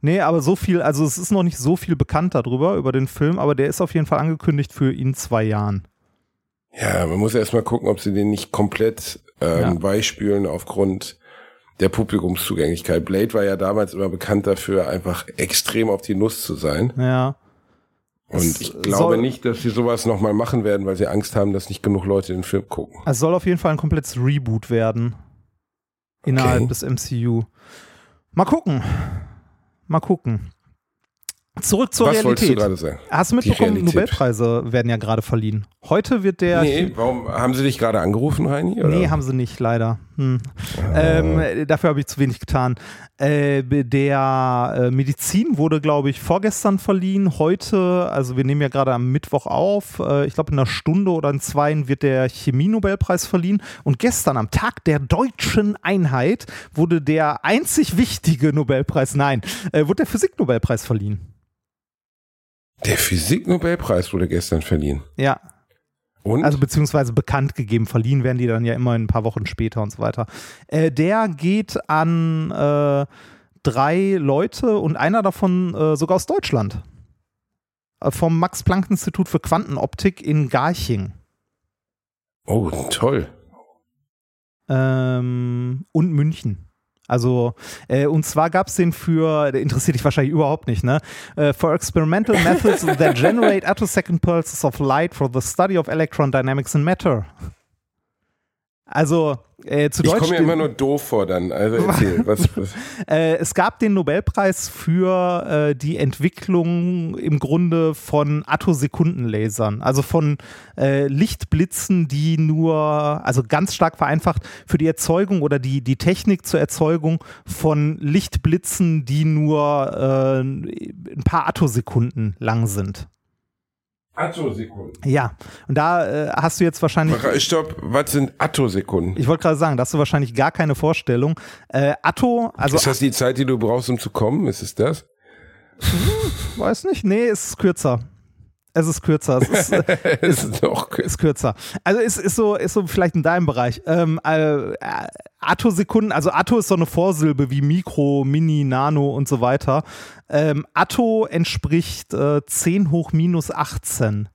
Nee, aber so viel, also es ist noch nicht so viel bekannt darüber, über den Film, aber der ist auf jeden Fall angekündigt für in zwei Jahren. Ja, man muss erst mal gucken, ob sie den nicht komplett ähm, Ja. beispülen aufgrund der Publikumszugänglichkeit. Blade war ja damals immer bekannt dafür, einfach extrem auf die Nuss zu sein. Ja. Und Es ich glaube nicht, dass sie sowas nochmal machen werden, weil sie Angst haben, dass nicht genug Leute den Film gucken. Es soll auf jeden Fall ein komplettes Reboot werden. Innerhalb Okay. des MCU. Mal gucken. Mal gucken. Zurück zur Was wolltest du Realität. gerade sagen? Hast du mitbekommen, Realität. Nobelpreise werden ja gerade verliehen. Heute wird der. Nee, warum haben sie dich gerade angerufen, Heini? Oder? Nee, haben sie nicht, leider. Hm. Ähm, dafür habe ich zu wenig getan. Äh, der äh, Medizin wurde, glaube ich, vorgestern verliehen. Heute, also wir nehmen ja gerade am Mittwoch auf, äh, ich glaube in einer Stunde oder in zwei wird der Chemie-Nobelpreis verliehen. Und gestern, am Tag der deutschen Einheit, wurde der einzig wichtige Nobelpreis, nein, äh, wurde der Physik-Nobelpreis verliehen. Der Physik-Nobelpreis wurde gestern verliehen. Ja, Und? Also beziehungsweise bekannt gegeben, verliehen werden die dann ja immer ein paar Wochen später und so weiter. Äh, der geht an äh, drei Leute und einer davon äh, sogar aus Deutschland. Äh, vom Max-Planck-Institut für Quantenoptik in Garching. oh, toll. Ähm, und München. Also, äh, und zwar gab es den für, der interessiert dich wahrscheinlich überhaupt nicht, ne? Äh, for experimental methods that generate *laughs* attosecond pulses of light for the study of electron dynamics in matter. Also, äh, zu Ich Deutsch. komme mir immer nur doof vor dann. Also *laughs* erzähl, was, was äh, es gab den Nobelpreis für äh, die Entwicklung im Grunde von Attosekundenlasern, also von äh, Lichtblitzen, die nur, also ganz stark vereinfacht, für die Erzeugung oder die, die Technik zur Erzeugung von Lichtblitzen, die nur äh, ein paar Attosekunden lang sind. Attosekunden. Ja, und da äh, hast du jetzt wahrscheinlich. Stopp, was sind Attosekunden? Ich wollte gerade sagen, da hast du wahrscheinlich gar keine Vorstellung. Äh, Atto, also ist das die Zeit, die du brauchst, um zu kommen? Ist es das? weiß nicht, nee, es ist kürzer. Es ist kürzer. Es ist, *laughs* äh, Es ist doch ist kürzer. Also ist, ist so, ist so vielleicht in deinem Bereich. Ähm, äh, äh, Attosekunden, also Atto ist so eine Vorsilbe wie Mikro, Mini, Nano und so weiter. Ähm, Atto entspricht äh, 10 hoch minus 18.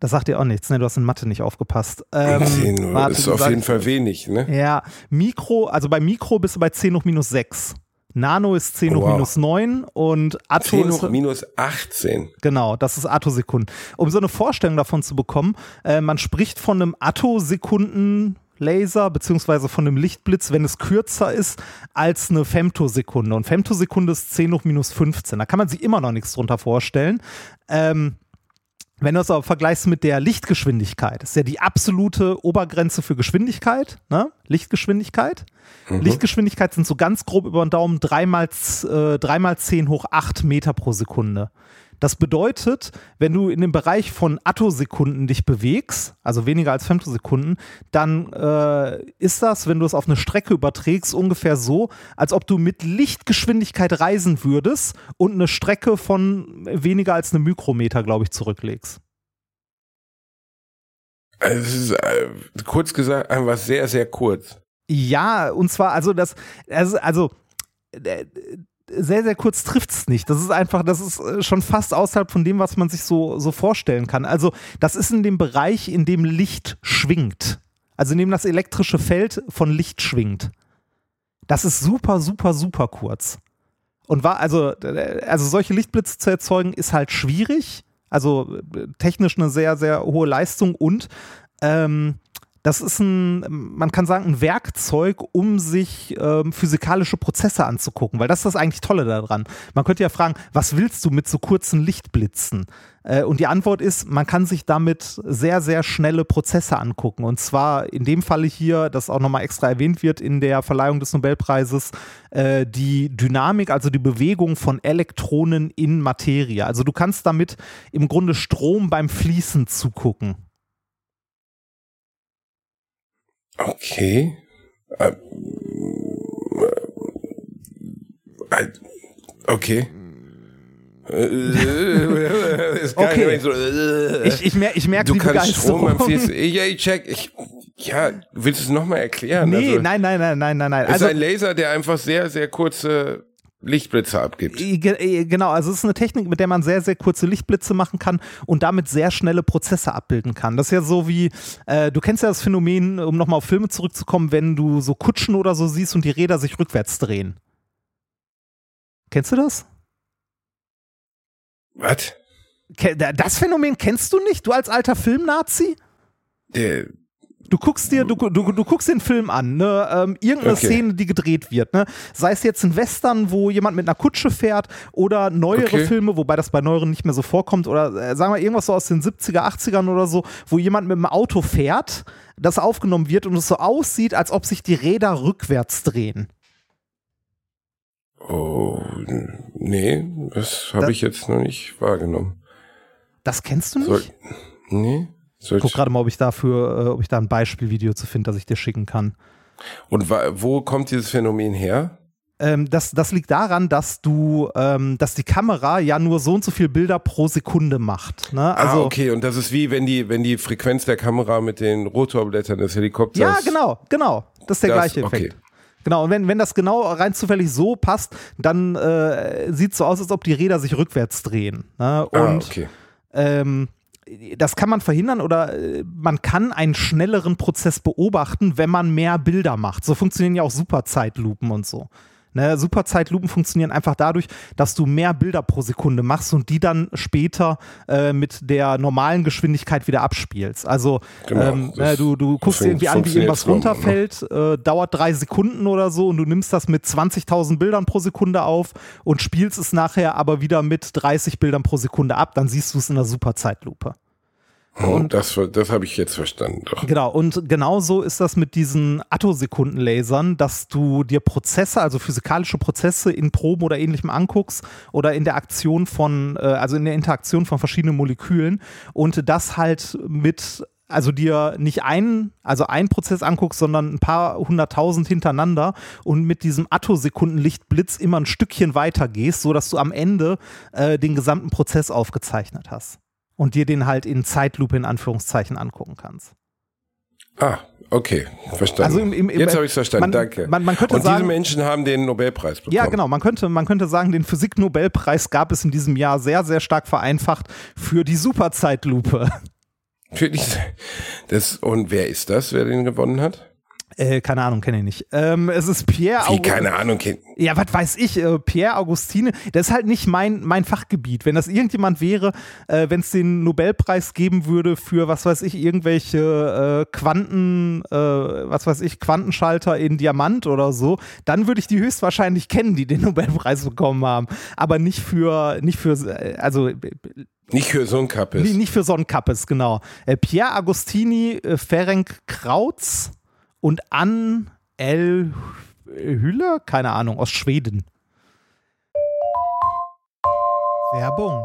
Das sagt dir auch nichts, ne? Du hast in Mathe nicht aufgepasst. Ähm, *laughs* Zehn, warte, ist auf jeden Fall wenig, ne? Ja, Mikro, also bei Mikro bist du bei 10 hoch minus 6. Nano ist 10 hoch Wow. minus 9 und Atto 10 ist hoch minus 18. Genau, das ist Attosekunden. Um so eine Vorstellung davon zu bekommen, äh, man spricht von einem Attosekunden-Laser beziehungsweise von einem Lichtblitz, wenn es kürzer ist als eine Femtosekunde. Und Femtosekunde ist 10 hoch minus 15. Da kann man sich immer noch nichts drunter vorstellen. Ähm, wenn du es aber vergleichst mit der Lichtgeschwindigkeit, ist ja die absolute Obergrenze für Geschwindigkeit, ne? Lichtgeschwindigkeit. Lichtgeschwindigkeit sind so ganz grob über den Daumen 3 mal, äh, 3 mal 10 hoch 8 Meter pro Sekunde. Das bedeutet, wenn du in dem Bereich von Attosekunden dich bewegst, also weniger als Femtosekunden, dann äh, ist das, wenn du es auf eine Strecke überträgst, ungefähr so, als ob du mit Lichtgeschwindigkeit reisen würdest und eine Strecke von weniger als einem Mikrometer, glaube ich, zurücklegst. Also es ist äh, kurz gesagt einfach sehr, sehr kurz. Ja, und zwar, also das, also, also sehr, sehr kurz trifft es nicht. Das ist einfach, das ist äh, schon fast außerhalb von dem, was man sich so, so vorstellen kann. Also, das ist in dem Bereich, in dem Licht schwingt. Also in dem das elektrische Feld von Licht schwingt. Das ist super, super, super kurz. Und war, also, also solche Lichtblitze zu erzeugen, ist halt schwierig. Also äh, technisch eine sehr, sehr hohe Leistung und ähm, das ist ein, man kann sagen, ein Werkzeug, um sich ähm, physikalische Prozesse anzugucken, weil das ist das eigentlich Tolle daran. Man könnte ja fragen, was willst du mit so kurzen Lichtblitzen? Äh, und die Antwort ist, man kann sich damit sehr, sehr schnelle Prozesse angucken. Und zwar in dem Falle hier, das auch nochmal extra erwähnt wird in der Verleihung des Nobelpreises, äh, die Dynamik, also die Bewegung von Elektronen in Materie. Also du kannst damit im Grunde Strom beim Fließen zugucken. Okay. Äh, äh, okay. Äh, *laughs* ist Okay. nicht so, äh, Ich, ich, mer ich merke du die kannst Strom Fließen. Ja, *laughs* ich check. Ich, ja, willst du es nochmal erklären? Nee, also, nein, nein, nein, nein, nein, nein. Es Also, ist ein Laser, der einfach sehr, sehr kurze Lichtblitze abgibt. Ge- Genau, also es ist eine Technik, mit der man sehr, sehr kurze Lichtblitze machen kann und damit sehr schnelle Prozesse abbilden kann. Das ist ja so wie, äh, du kennst ja das Phänomen, um nochmal auf Filme zurückzukommen, wenn du so Kutschen oder so siehst und die Räder sich rückwärts drehen. Kennst du das? Was? Das Phänomen kennst du nicht, du als alter Filmnazi? Der, Du guckst dir, du, du, du guckst den Film an, ne? Ähm, irgendeine Okay. Szene, die gedreht wird, ne? Sei es jetzt ein Western, wo jemand mit einer Kutsche fährt oder neuere Okay. Filme, wobei das bei neueren nicht mehr so vorkommt, oder äh, sagen wir irgendwas so aus den 70er, 80ern oder so, wo jemand mit dem Auto fährt, das aufgenommen wird und es so aussieht, als ob sich die Räder rückwärts drehen. oh, nee, das Da- habe ich jetzt noch nicht wahrgenommen. Das kennst du nicht? Soll, nee? Soll Ich guck gerade mal, ob ich dafür, äh, ob ich da ein Beispielvideo zu finde, das ich dir schicken kann. Und wo kommt dieses Phänomen her? Ähm, das, das liegt daran, dass du, ähm, dass die Kamera ja nur so und so viel Bilder pro Sekunde macht. Ne? Also, ah, okay, und das ist wie, wenn die, wenn die Frequenz der Kamera mit den Rotorblättern des Helikopters. Ja, genau, genau. Das ist der Das- gleiche Effekt. okay. Genau, und wenn, wenn das genau rein zufällig so passt, dann äh, sieht es so aus, als ob die Räder sich rückwärts drehen. Ne? Und ah, okay. ähm, das kann man verhindern oder äh, man kann einen schnelleren Prozess beobachten, wenn man mehr Bilder macht. So funktionieren ja auch Superzeitlupen und so. Ne, Superzeitlupen funktionieren einfach dadurch, dass du mehr Bilder pro Sekunde machst und die dann später äh, mit der normalen Geschwindigkeit wieder abspielst. Also Genau, ähm, äh, du, du guckst irgendwie an, wie irgendwas so, ne? runterfällt, äh, dauert drei Sekunden oder so und du nimmst das mit 20.000 Bildern pro Sekunde auf und spielst es nachher aber wieder mit 30 Bildern pro Sekunde ab, dann siehst du es in der Superzeitlupe. Und das, das habe ich jetzt verstanden. Doch. Genau, und genauso ist das mit diesen Attosekundenlasern, dass du dir Prozesse, also physikalische Prozesse in Proben oder ähnlichem anguckst oder in der Aktion von, äh, also in der Interaktion von verschiedenen Molekülen und das halt mit also dir nicht einen, also einen Prozess anguckst, sondern ein paar hunderttausend hintereinander und mit diesem Attosekundenlichtblitz immer ein Stückchen weiter gehst, sodass du am Ende äh, den gesamten Prozess aufgezeichnet hast und dir den halt in Zeitlupe in Anführungszeichen angucken kannst. Ah, okay, verstanden. Also im- im- im- jetzt habe ich es verstanden, man- danke. man- man könnte Und diese sagen- Menschen haben den Nobelpreis bekommen. Ja, genau. Man könnte, man könnte sagen, den Physik-Nobelpreis gab es in diesem Jahr sehr, sehr stark vereinfacht für die Superzeitlupe. Für diese- Das, und wer ist das, wer den gewonnen hat? Äh, keine Ahnung, kenne ich nicht. Ähm, es ist Pierre Wie, August- keine Ahnung, kind. Ja, was weiß ich, äh, Pierre Augustine, das ist halt nicht mein, mein Fachgebiet. Wenn das irgendjemand wäre, äh, wenn es den Nobelpreis geben würde für, was weiß ich, irgendwelche äh, Quanten, äh, was weiß ich, Quantenschalter in Diamant oder so, dann würde ich die höchstwahrscheinlich kennen, die den *laughs* Nobelpreis bekommen haben. Aber nicht für, nicht für, äh, also äh, Nicht für so ein Kappes. Nee, nicht für Sonnenkappes, genau. Äh, Pierre Agostini, äh, Ferenc Krautz und Ann L. Hülle? Keine Ahnung, aus Schweden. Werbung.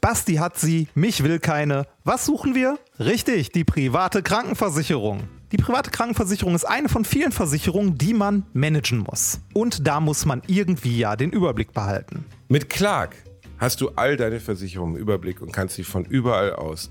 Basti hat sie, mich will keine. Was suchen wir? Richtig, die private Krankenversicherung. Die private Krankenversicherung ist eine von vielen Versicherungen, die man managen muss. Und da muss man irgendwie ja den Überblick behalten. Mit Clark hast du all deine Versicherungen im Überblick und kannst sie von überall aus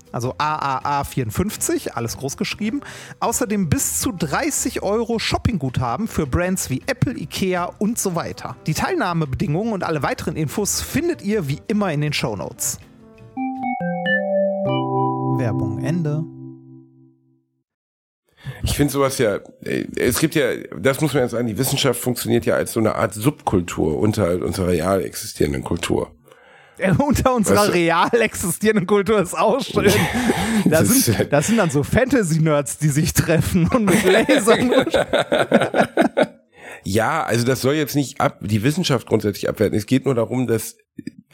also AAA54, alles groß geschrieben, außerdem bis zu 30 Euro Shoppingguthaben für Brands wie Apple, Ikea und so weiter. Die Teilnahmebedingungen und alle weiteren Infos findet ihr wie immer in den Shownotes. Werbung Ende. Ich finde sowas ja, äh, es gibt ja, das muss man jetzt sagen, die Wissenschaft funktioniert ja als so eine Art Subkultur unterhalb unserer real existierenden Kultur. *laughs* Unter unserer Weißt real existierenden Kultur ist auch schön. Ist sind, das sind dann so Fantasy-Nerds, die sich treffen und mit Lasern. *laughs* *laughs* Ja, also das soll jetzt nicht ab, die Wissenschaft grundsätzlich abwerten. Es geht nur darum, dass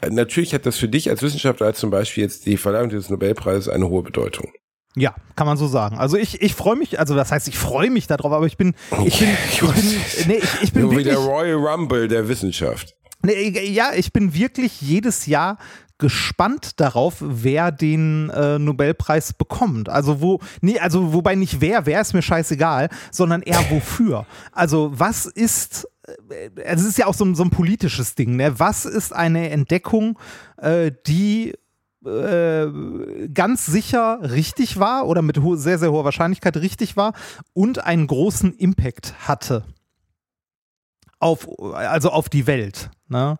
äh, natürlich hat das für dich als Wissenschaftler als zum Beispiel jetzt die Verleihung des Nobelpreises eine hohe Bedeutung. ja, kann man so sagen. Also ich, ich freue mich, also das heißt, ich freue mich darauf, aber ich bin, ich bin, ich bin, nee, ich, ich bin wirklich, der Royal Rumble der Wissenschaft. Ja, ich bin wirklich jedes Jahr gespannt darauf, wer den äh, Nobelpreis bekommt. Also wo, nee, also wobei nicht wer, wer ist mir scheißegal, sondern eher wofür. Also was ist, äh, es ist ja auch so, ein- so ein politisches Ding, ne? Was ist eine Entdeckung, äh, die äh, ganz sicher richtig war oder mit sehr, sehr hoher Wahrscheinlichkeit richtig war und einen großen Impact hatte auf, also auf die Welt. Ne?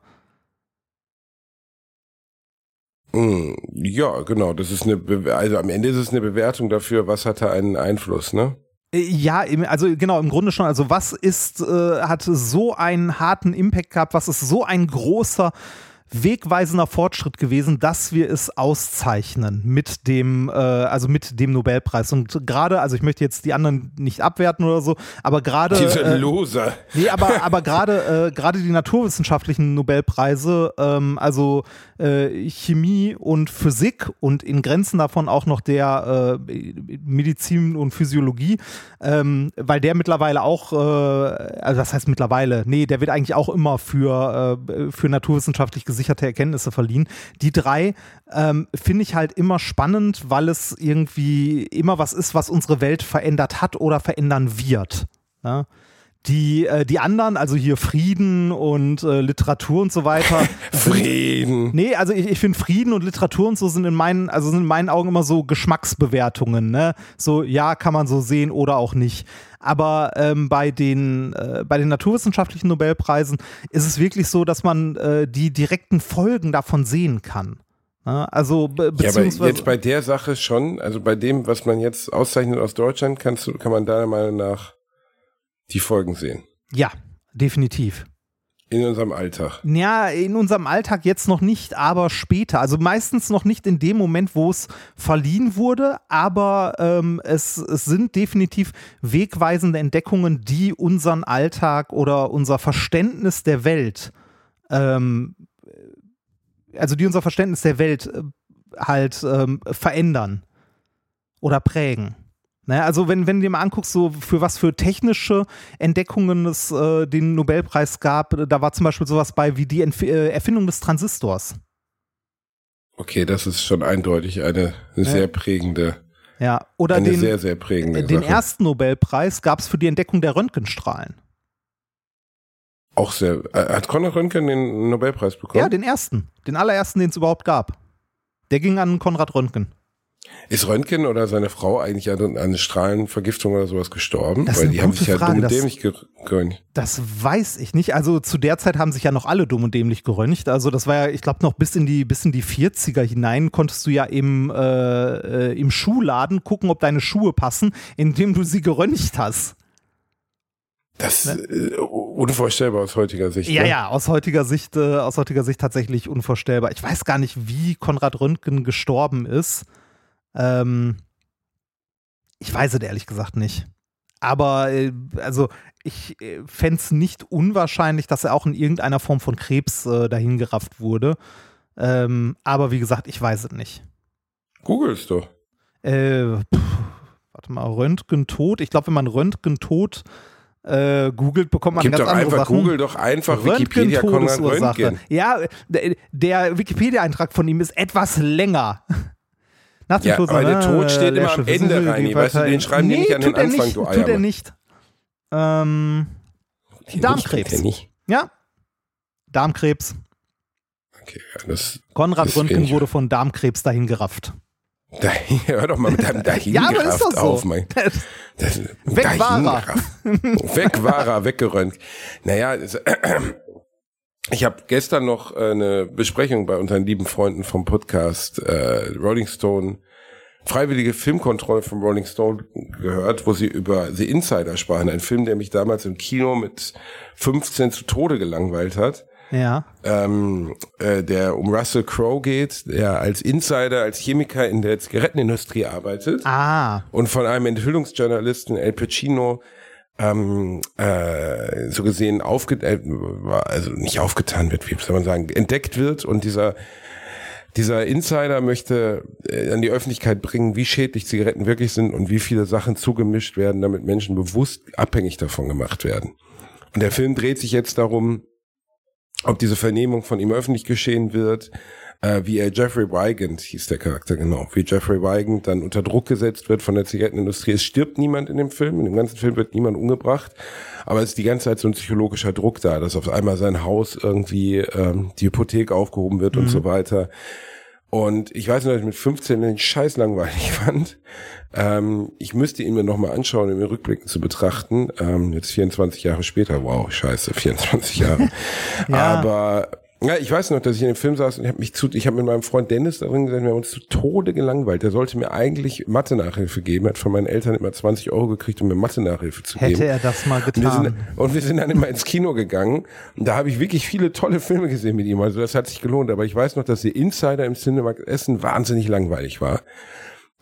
Mm, Ja, genau. Das ist eine, Be also am Ende ist es eine Bewertung dafür, was hatte einen Einfluss, ne? Äh, Ja, also genau, im Grunde schon. Also was ist, äh, hat so einen harten Impact gehabt, was ist so ein großer wegweisender Fortschritt gewesen, dass wir es auszeichnen mit dem, äh, also mit dem Nobelpreis. Und gerade, also ich möchte jetzt die anderen nicht abwerten oder so, aber gerade. Diese äh, Loser. Nee, aber, aber gerade äh, gerade die naturwissenschaftlichen Nobelpreise, ähm, also äh, Chemie und Physik und in Grenzen davon auch noch der äh, Medizin und Physiologie, ähm, weil der mittlerweile auch, äh, also das heißt mittlerweile, nee, der wird eigentlich auch immer für, äh, für naturwissenschaftlich gesicherte Erkenntnisse verliehen. Die drei ähm, finde ich halt immer spannend, weil es irgendwie immer was ist, was unsere Welt verändert hat oder verändern wird. Ja? Die, äh, die anderen, also hier Frieden und äh, Literatur und so weiter. *laughs* Frieden. Nee, also ich, ich finde Frieden und Literatur und so sind in meinen, also sind in meinen Augen immer so Geschmacksbewertungen, ne? So, ja, kann man so sehen oder auch nicht. Aber ähm, bei, den, äh, bei den naturwissenschaftlichen Nobelpreisen ist es wirklich so, dass man äh, die direkten Folgen davon sehen kann. Ne? Also be Ja, aber beziehungsweise. jetzt bei der Sache schon, also bei dem, was man jetzt auszeichnet aus Deutschland, kannst du, kann man deiner Meinung nach die Folgen sehen. ja, definitiv. In unserem Alltag. Ja, in unserem Alltag jetzt noch nicht, aber später. Also meistens noch nicht in dem Moment, wo es verliehen wurde, aber ähm, es, es sind definitiv wegweisende Entdeckungen, die unseren Alltag oder unser Verständnis der Welt, ähm, also die unser Verständnis der Welt äh, halt ähm, verändern oder prägen. Ne, also wenn, wenn du dir mal anguckst, so für was für technische Entdeckungen es äh, den Nobelpreis gab, da war zum Beispiel sowas bei wie die Entf äh, Erfindung des Transistors. Okay, das ist schon eindeutig eine sehr prägende, Ja, oder eine den, sehr, sehr prägende den Sache. ersten Nobelpreis gab es für die Entdeckung der Röntgenstrahlen. Auch sehr, äh, hat Konrad Röntgen den Nobelpreis bekommen? Ja, den ersten. Den allerersten, den es überhaupt gab. Der ging an Konrad Röntgen. Ist Röntgen oder seine Frau eigentlich an an eine Strahlenvergiftung oder sowas gestorben? Das Weil die haben sich ja Frage, dumm und dämlich ge- geröntgt. Das weiß ich nicht. Also zu der Zeit haben sich ja noch alle dumm und dämlich geröntgt. Also das war ja, ich glaube, noch bis in die bis in die 40er hinein konntest du ja im, äh, äh, im Schuhladen gucken, ob deine Schuhe passen, indem du sie geröntgt hast. Das ist äh, unvorstellbar aus heutiger Sicht. Ne? Ja, ne? ja, aus heutiger Sicht, äh, aus heutiger Sicht tatsächlich unvorstellbar. Ich weiß gar nicht, wie Konrad Röntgen gestorben ist. Ähm, ich weiß es ehrlich gesagt nicht. Aber äh, also ich äh, fände es nicht unwahrscheinlich, dass er auch in irgendeiner Form von Krebs äh, dahingerafft wurde. Ähm, aber wie gesagt, ich weiß es nicht. Googles doch. Äh, pff, warte mal, Röntgen tot. Ich glaube, wenn man Röntgen tot äh, googelt, bekommt man Gib ganz doch andere einfach, Sachen. Google doch einfach Wikipedia Konrad. Röntgen. Ja, der, der Wikipedia-Eintrag von ihm ist etwas länger. Nach dem Ja, Tod aber der Tod steht der immer am Ende, die Reini, weißt du, den schreiben die nee, nicht an den Anfang, nicht, du Tut er nicht. Ähm, Den Darmkrebs. kenn ich. ja. Darmkrebs. Okay, das, Konrad Ist Röntgen wurde von Darmkrebs dahin gerafft. da, *laughs* hör doch mal mit deinem *laughs* Ja, aber ist Dahingerafft doch so. auf, mein. *laughs* Das, Weg war er. dahingerafft. Weg war er, weggerönt. Naja, es, *clears throat* ich habe gestern noch äh, eine Besprechung bei unseren lieben Freunden vom Podcast äh, Rolling Stone, freiwillige Filmkontrolle von Rolling Stone gehört, wo sie über The Insider sprachen. Ein Film, der mich damals im Kino mit 15 zu Tode gelangweilt hat Ja. ähm, äh, der um Russell Crowe geht, der als Insider, als Chemiker in der Zigarettenindustrie arbeitet Ah. und von einem Enthüllungsjournalisten El Pacino ähm, äh, so gesehen aufge äh, also nicht aufgetan wird, wie soll man sagen, entdeckt wird und dieser dieser Insider möchte äh, an die Öffentlichkeit bringen, wie schädlich Zigaretten wirklich sind und wie viele Sachen zugemischt werden, damit Menschen bewusst abhängig davon gemacht werden. Und der Film dreht sich jetzt darum, ob diese Vernehmung von ihm öffentlich geschehen wird, äh, wie er Jeffrey Wygant, hieß der Charakter genau, wie Jeffrey Wygant dann unter Druck gesetzt wird von der Zigarettenindustrie. Es stirbt niemand in dem Film, in dem ganzen Film wird niemand umgebracht, aber es ist die ganze Zeit so ein psychologischer Druck da, dass auf einmal sein Haus irgendwie ähm, die Hypothek aufgehoben wird und so weiter. Und ich weiß noch, dass ich mit 15 den Scheiß langweilig *laughs* fand. Ähm, ich müsste ihn mir nochmal anschauen, um ihn rückblickend zu betrachten. Ähm, jetzt 24 Jahre später, wow, scheiße, 24 Jahre. *laughs* Ja. Aber Ja, ich weiß noch, dass ich in dem Film saß und ich habe mich zu, ich habe mit meinem Freund Dennis darin gesessen, wir haben uns zu Tode gelangweilt. Der sollte mir eigentlich Mathe-Nachhilfe geben, hat von meinen Eltern immer 20 Euro gekriegt, um mir Mathe-Nachhilfe zu Hätte geben. er das mal Und wir, getan. sind, und wir sind dann immer ins Kino gegangen. Und da habe ich wirklich viele tolle Filme gesehen mit ihm. Also das hat sich gelohnt. Aber ich weiß noch, dass der Insider im Cinemax Essen wahnsinnig langweilig war.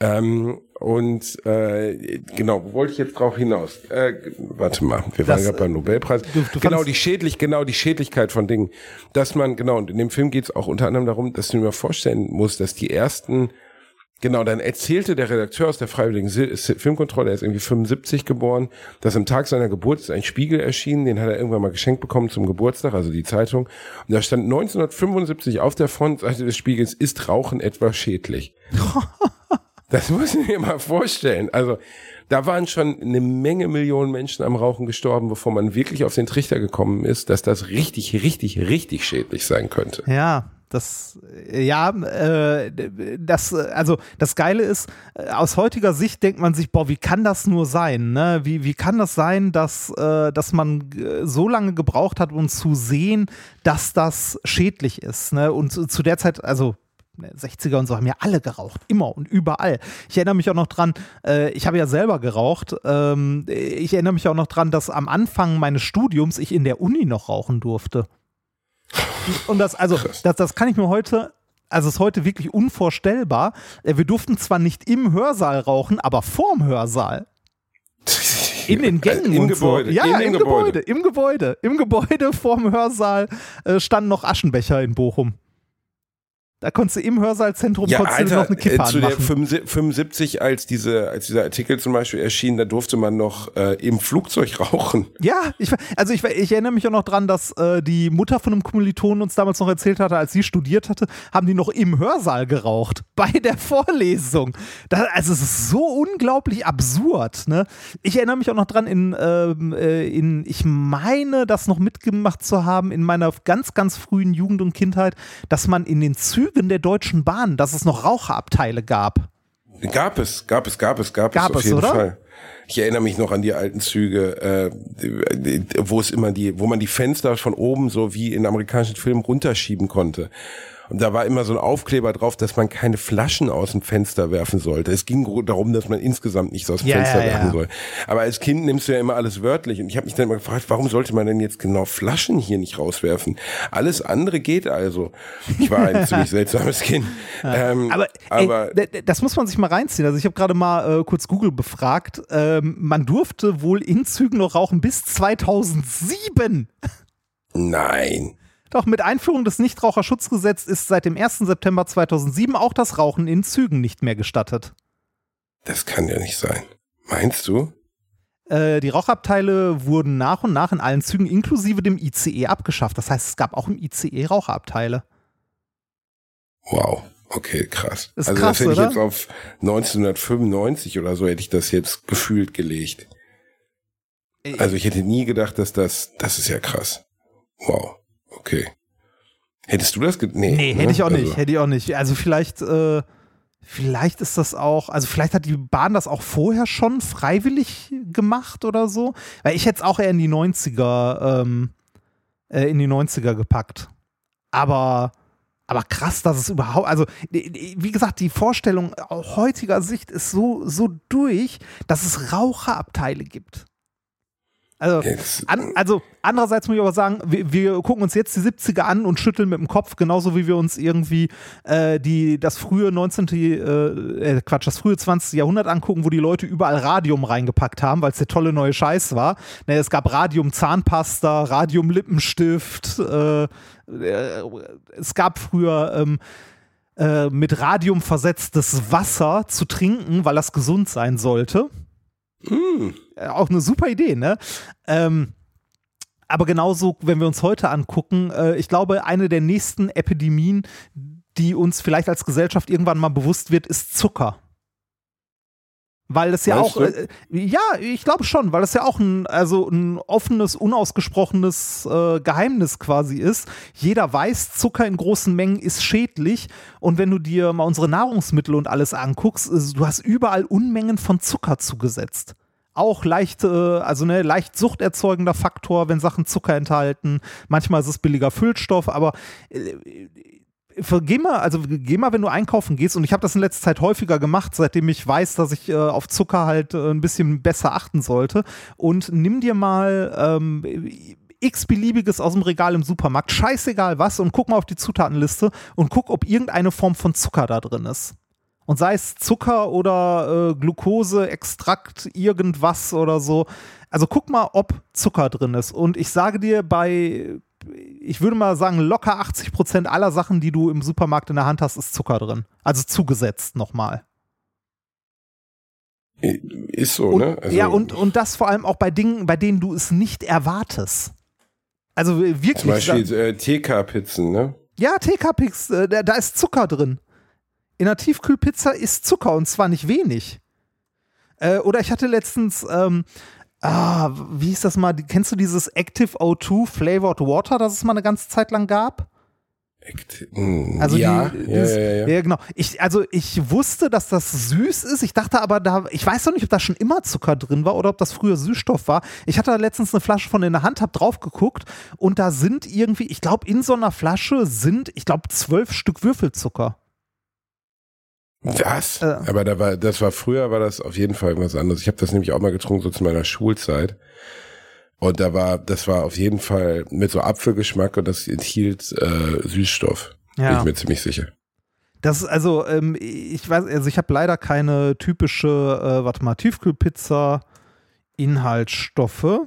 Ähm, und äh, genau, wo wollte ich jetzt drauf hinaus? Äh, warte mal, wir waren Das, gerade beim Nobelpreis. du- du genau, die schädlich, genau die Schädlichkeit von Dingen. Dass man, genau, und in dem Film geht es auch unter anderem darum, dass du mal vorstellen musst, dass die ersten Genau, dann erzählte der Redakteur aus der Freiwilligen Filmkontrolle, er ist irgendwie 75 geboren, dass am Tag seiner Geburt ist ein Spiegel erschienen, den hat er irgendwann mal geschenkt bekommen zum Geburtstag, also die Zeitung. Und da stand 1975 auf der Frontseite des Spiegels, ist Rauchen etwa schädlich? *laughs* das muss ich mir mal vorstellen. Also, da waren schon eine Menge Millionen Menschen am Rauchen gestorben, bevor man wirklich auf den Trichter gekommen ist, dass das richtig, richtig, richtig schädlich sein könnte. Ja, das, ja, äh, das, also das Geile ist, äh, aus heutiger Sicht denkt man sich, boah, wie kann das nur sein? Ne? Wie, wie kann das sein, dass, äh, dass man äh, so lange gebraucht hat, um zu sehen, dass das schädlich ist? Ne? Und zu der Zeit, also 60er und so haben ja alle geraucht, immer und überall. Ich erinnere mich auch noch dran, äh, ich habe ja selber geraucht. Ähm, ich erinnere mich auch noch dran, dass am Anfang meines Studiums ich in der Uni noch rauchen durfte. Und das, also, das, das kann ich mir heute, also ist heute wirklich unvorstellbar. Äh, Wir durften zwar nicht im Hörsaal rauchen, aber vorm Hörsaal. *laughs* In den Gängen Im und Gebäude, so. Ja, ja, im Gebäude. Gebäude. Im Gebäude. Im Gebäude vorm Hörsaal äh, standen noch Aschenbecher in Bochum. Da konntest du im Hörsaalzentrum Ja, Alter, noch eine Kippe äh, zu der anmachen. 75, 75, als diese, als dieser Artikel zum Beispiel erschien, da durfte man noch äh, im Flugzeug *laughs* rauchen. Ja, ich, also ich, ich erinnere mich auch noch dran, dass äh, die Mutter von einem Kommilitonen uns damals noch erzählt hatte, als sie studiert hatte, haben die noch im Hörsaal geraucht, *laughs* bei der Vorlesung. Da, also es ist so unglaublich absurd. Ne? Ich erinnere mich auch noch dran, in, ähm, äh, in, ich meine, das noch mitgemacht zu haben in meiner ganz, ganz frühen Jugend und Kindheit, dass man in den Zügen der Deutschen Bahn, dass es noch Raucherabteile gab. Gab es, gab es, gab es, gab, Gab es auf es, jeden oder? Fall. Ich erinnere mich noch an die alten Züge, äh, wo es immer die, wo man die Fenster von oben so wie in amerikanischen Filmen runterschieben konnte. Und da war immer so ein Aufkleber drauf, dass man keine Flaschen aus dem Fenster werfen sollte. Es ging darum, dass man insgesamt nichts aus dem Ja, Fenster ja, werfen ja. soll. Aber als Kind nimmst du ja immer alles wörtlich. Und ich habe mich dann immer gefragt, warum sollte man denn jetzt genau Flaschen hier nicht rauswerfen? Alles andere geht also. Ich war ein *laughs* ziemlich seltsames Kind. Ähm, Aber, aber ey, das muss man sich mal reinziehen. Also ich habe gerade mal äh, kurz Google befragt. Ähm, man durfte wohl in Zügen noch rauchen bis 2007. nein. Doch mit Einführung des Nichtraucherschutzgesetzes ist seit dem 1. September 2007 auch das Rauchen in Zügen nicht mehr gestattet. Das kann ja nicht sein. Meinst du? Äh, die Rauchabteile wurden nach und nach in allen Zügen inklusive dem ICE abgeschafft. Das heißt, es gab auch im ICE Rauchabteile. Wow. Okay, krass. Ist also krass, das hätte ich oder? jetzt auf 1995 oder so hätte ich das jetzt gefühlt gelegt. Also ich hätte nie gedacht, dass das, das ist ja krass. Wow. Okay. Hättest du das? Ge nee, Nee, ne? hätte ich auch nicht, Also, hätte ich auch nicht. Also vielleicht, äh, vielleicht ist das auch, also vielleicht hat die Bahn das auch vorher schon freiwillig gemacht oder so. Weil ich hätte es auch eher in die 90er, ähm, äh, in die 90er gepackt. Aber, aber krass, dass es überhaupt, also wie gesagt, die Vorstellung aus heutiger Sicht ist so, so durch, dass es Raucherabteile gibt. Also, an, also andererseits muss ich aber sagen, wir, wir gucken uns jetzt die 70er an und schütteln mit dem Kopf, genauso wie wir uns irgendwie äh, die, das frühe 19. Äh, äh, Quatsch, das frühe 20. Jahrhundert angucken, wo die Leute überall Radium reingepackt haben, weil es der tolle neue Scheiß war. Ne, es gab Radium Zahnpasta, Radium Lippenstift, äh, äh, es gab früher ähm, äh, mit Radium versetztes Wasser zu trinken, weil das gesund sein sollte. Äh, Auch eine super Idee, ne? Ähm, aber genauso, wenn wir uns heute angucken, äh, ich glaube, eine der nächsten Epidemien, die uns vielleicht als Gesellschaft irgendwann mal bewusst wird, ist Zucker. Weil es ja Meinst auch, äh, ja, ich glaube schon, weil es ja auch ein, also ein offenes, unausgesprochenes äh, Geheimnis quasi ist. Jeder weiß, Zucker in großen Mengen ist schädlich. Und wenn du dir mal unsere Nahrungsmittel und alles anguckst, äh, du hast überall Unmengen von Zucker zugesetzt. auch leicht, äh, also ne, leicht suchterzeugender Faktor, wenn Sachen Zucker enthalten. Manchmal ist es billiger Füllstoff, aber äh, geh mal, also geh mal, wenn du einkaufen gehst, und ich habe das in letzter Zeit häufiger gemacht, seitdem ich weiß, dass ich äh, auf Zucker halt äh, ein bisschen besser achten sollte. Und nimm dir mal ähm, x-beliebiges aus dem Regal im Supermarkt, scheißegal was, und guck mal auf die Zutatenliste und guck, ob irgendeine Form von Zucker da drin ist. Und sei es Zucker oder äh, Glucose, Extrakt, irgendwas oder so. Also guck mal, ob Zucker drin ist. Und ich sage dir, bei, ich würde mal sagen, locker 80 Prozent aller Sachen, die du im Supermarkt in der Hand hast, ist Zucker drin. Also zugesetzt nochmal. Ist so, und, ne? Also, ja, und, und das vor allem auch bei Dingen, bei denen du es nicht erwartest. Also wirklich. Zum Beispiel äh, TK-Pizzen, ne? Ja, TK-Pizzen, äh, da, da ist Zucker drin. In einer Tiefkühlpizza ist Zucker und zwar nicht wenig. Äh, oder ich hatte letztens, ähm, ah, wie hieß das mal? Kennst du dieses Active O2 Flavored Water, das es mal eine ganze Zeit lang gab? Hm, Also ja, die, ja, ja, ja, ja. genau. Ich, also ich wusste, dass das süß ist. Ich dachte aber, da, ich weiß noch nicht, ob da schon immer Zucker drin war oder ob das früher Süßstoff war. Ich hatte da letztens eine Flasche von in der Hand, hab drauf geguckt und da sind irgendwie, ich glaube, in so einer Flasche sind, ich glaube, zwölf Stück Würfelzucker. Was? Äh. Aber da war, das war früher, war das auf jeden Fall irgendwas anderes. Ich habe das nämlich auch mal getrunken, so zu meiner Schulzeit. Und da war, das war auf jeden Fall mit so Apfelgeschmack und das enthielt äh, Süßstoff. Ja. Bin ich mir ziemlich sicher. Das ist also, ähm, ich weiß, also ich habe leider keine typische, äh, warte mal, Tiefkühlpizza Inhaltsstoffe.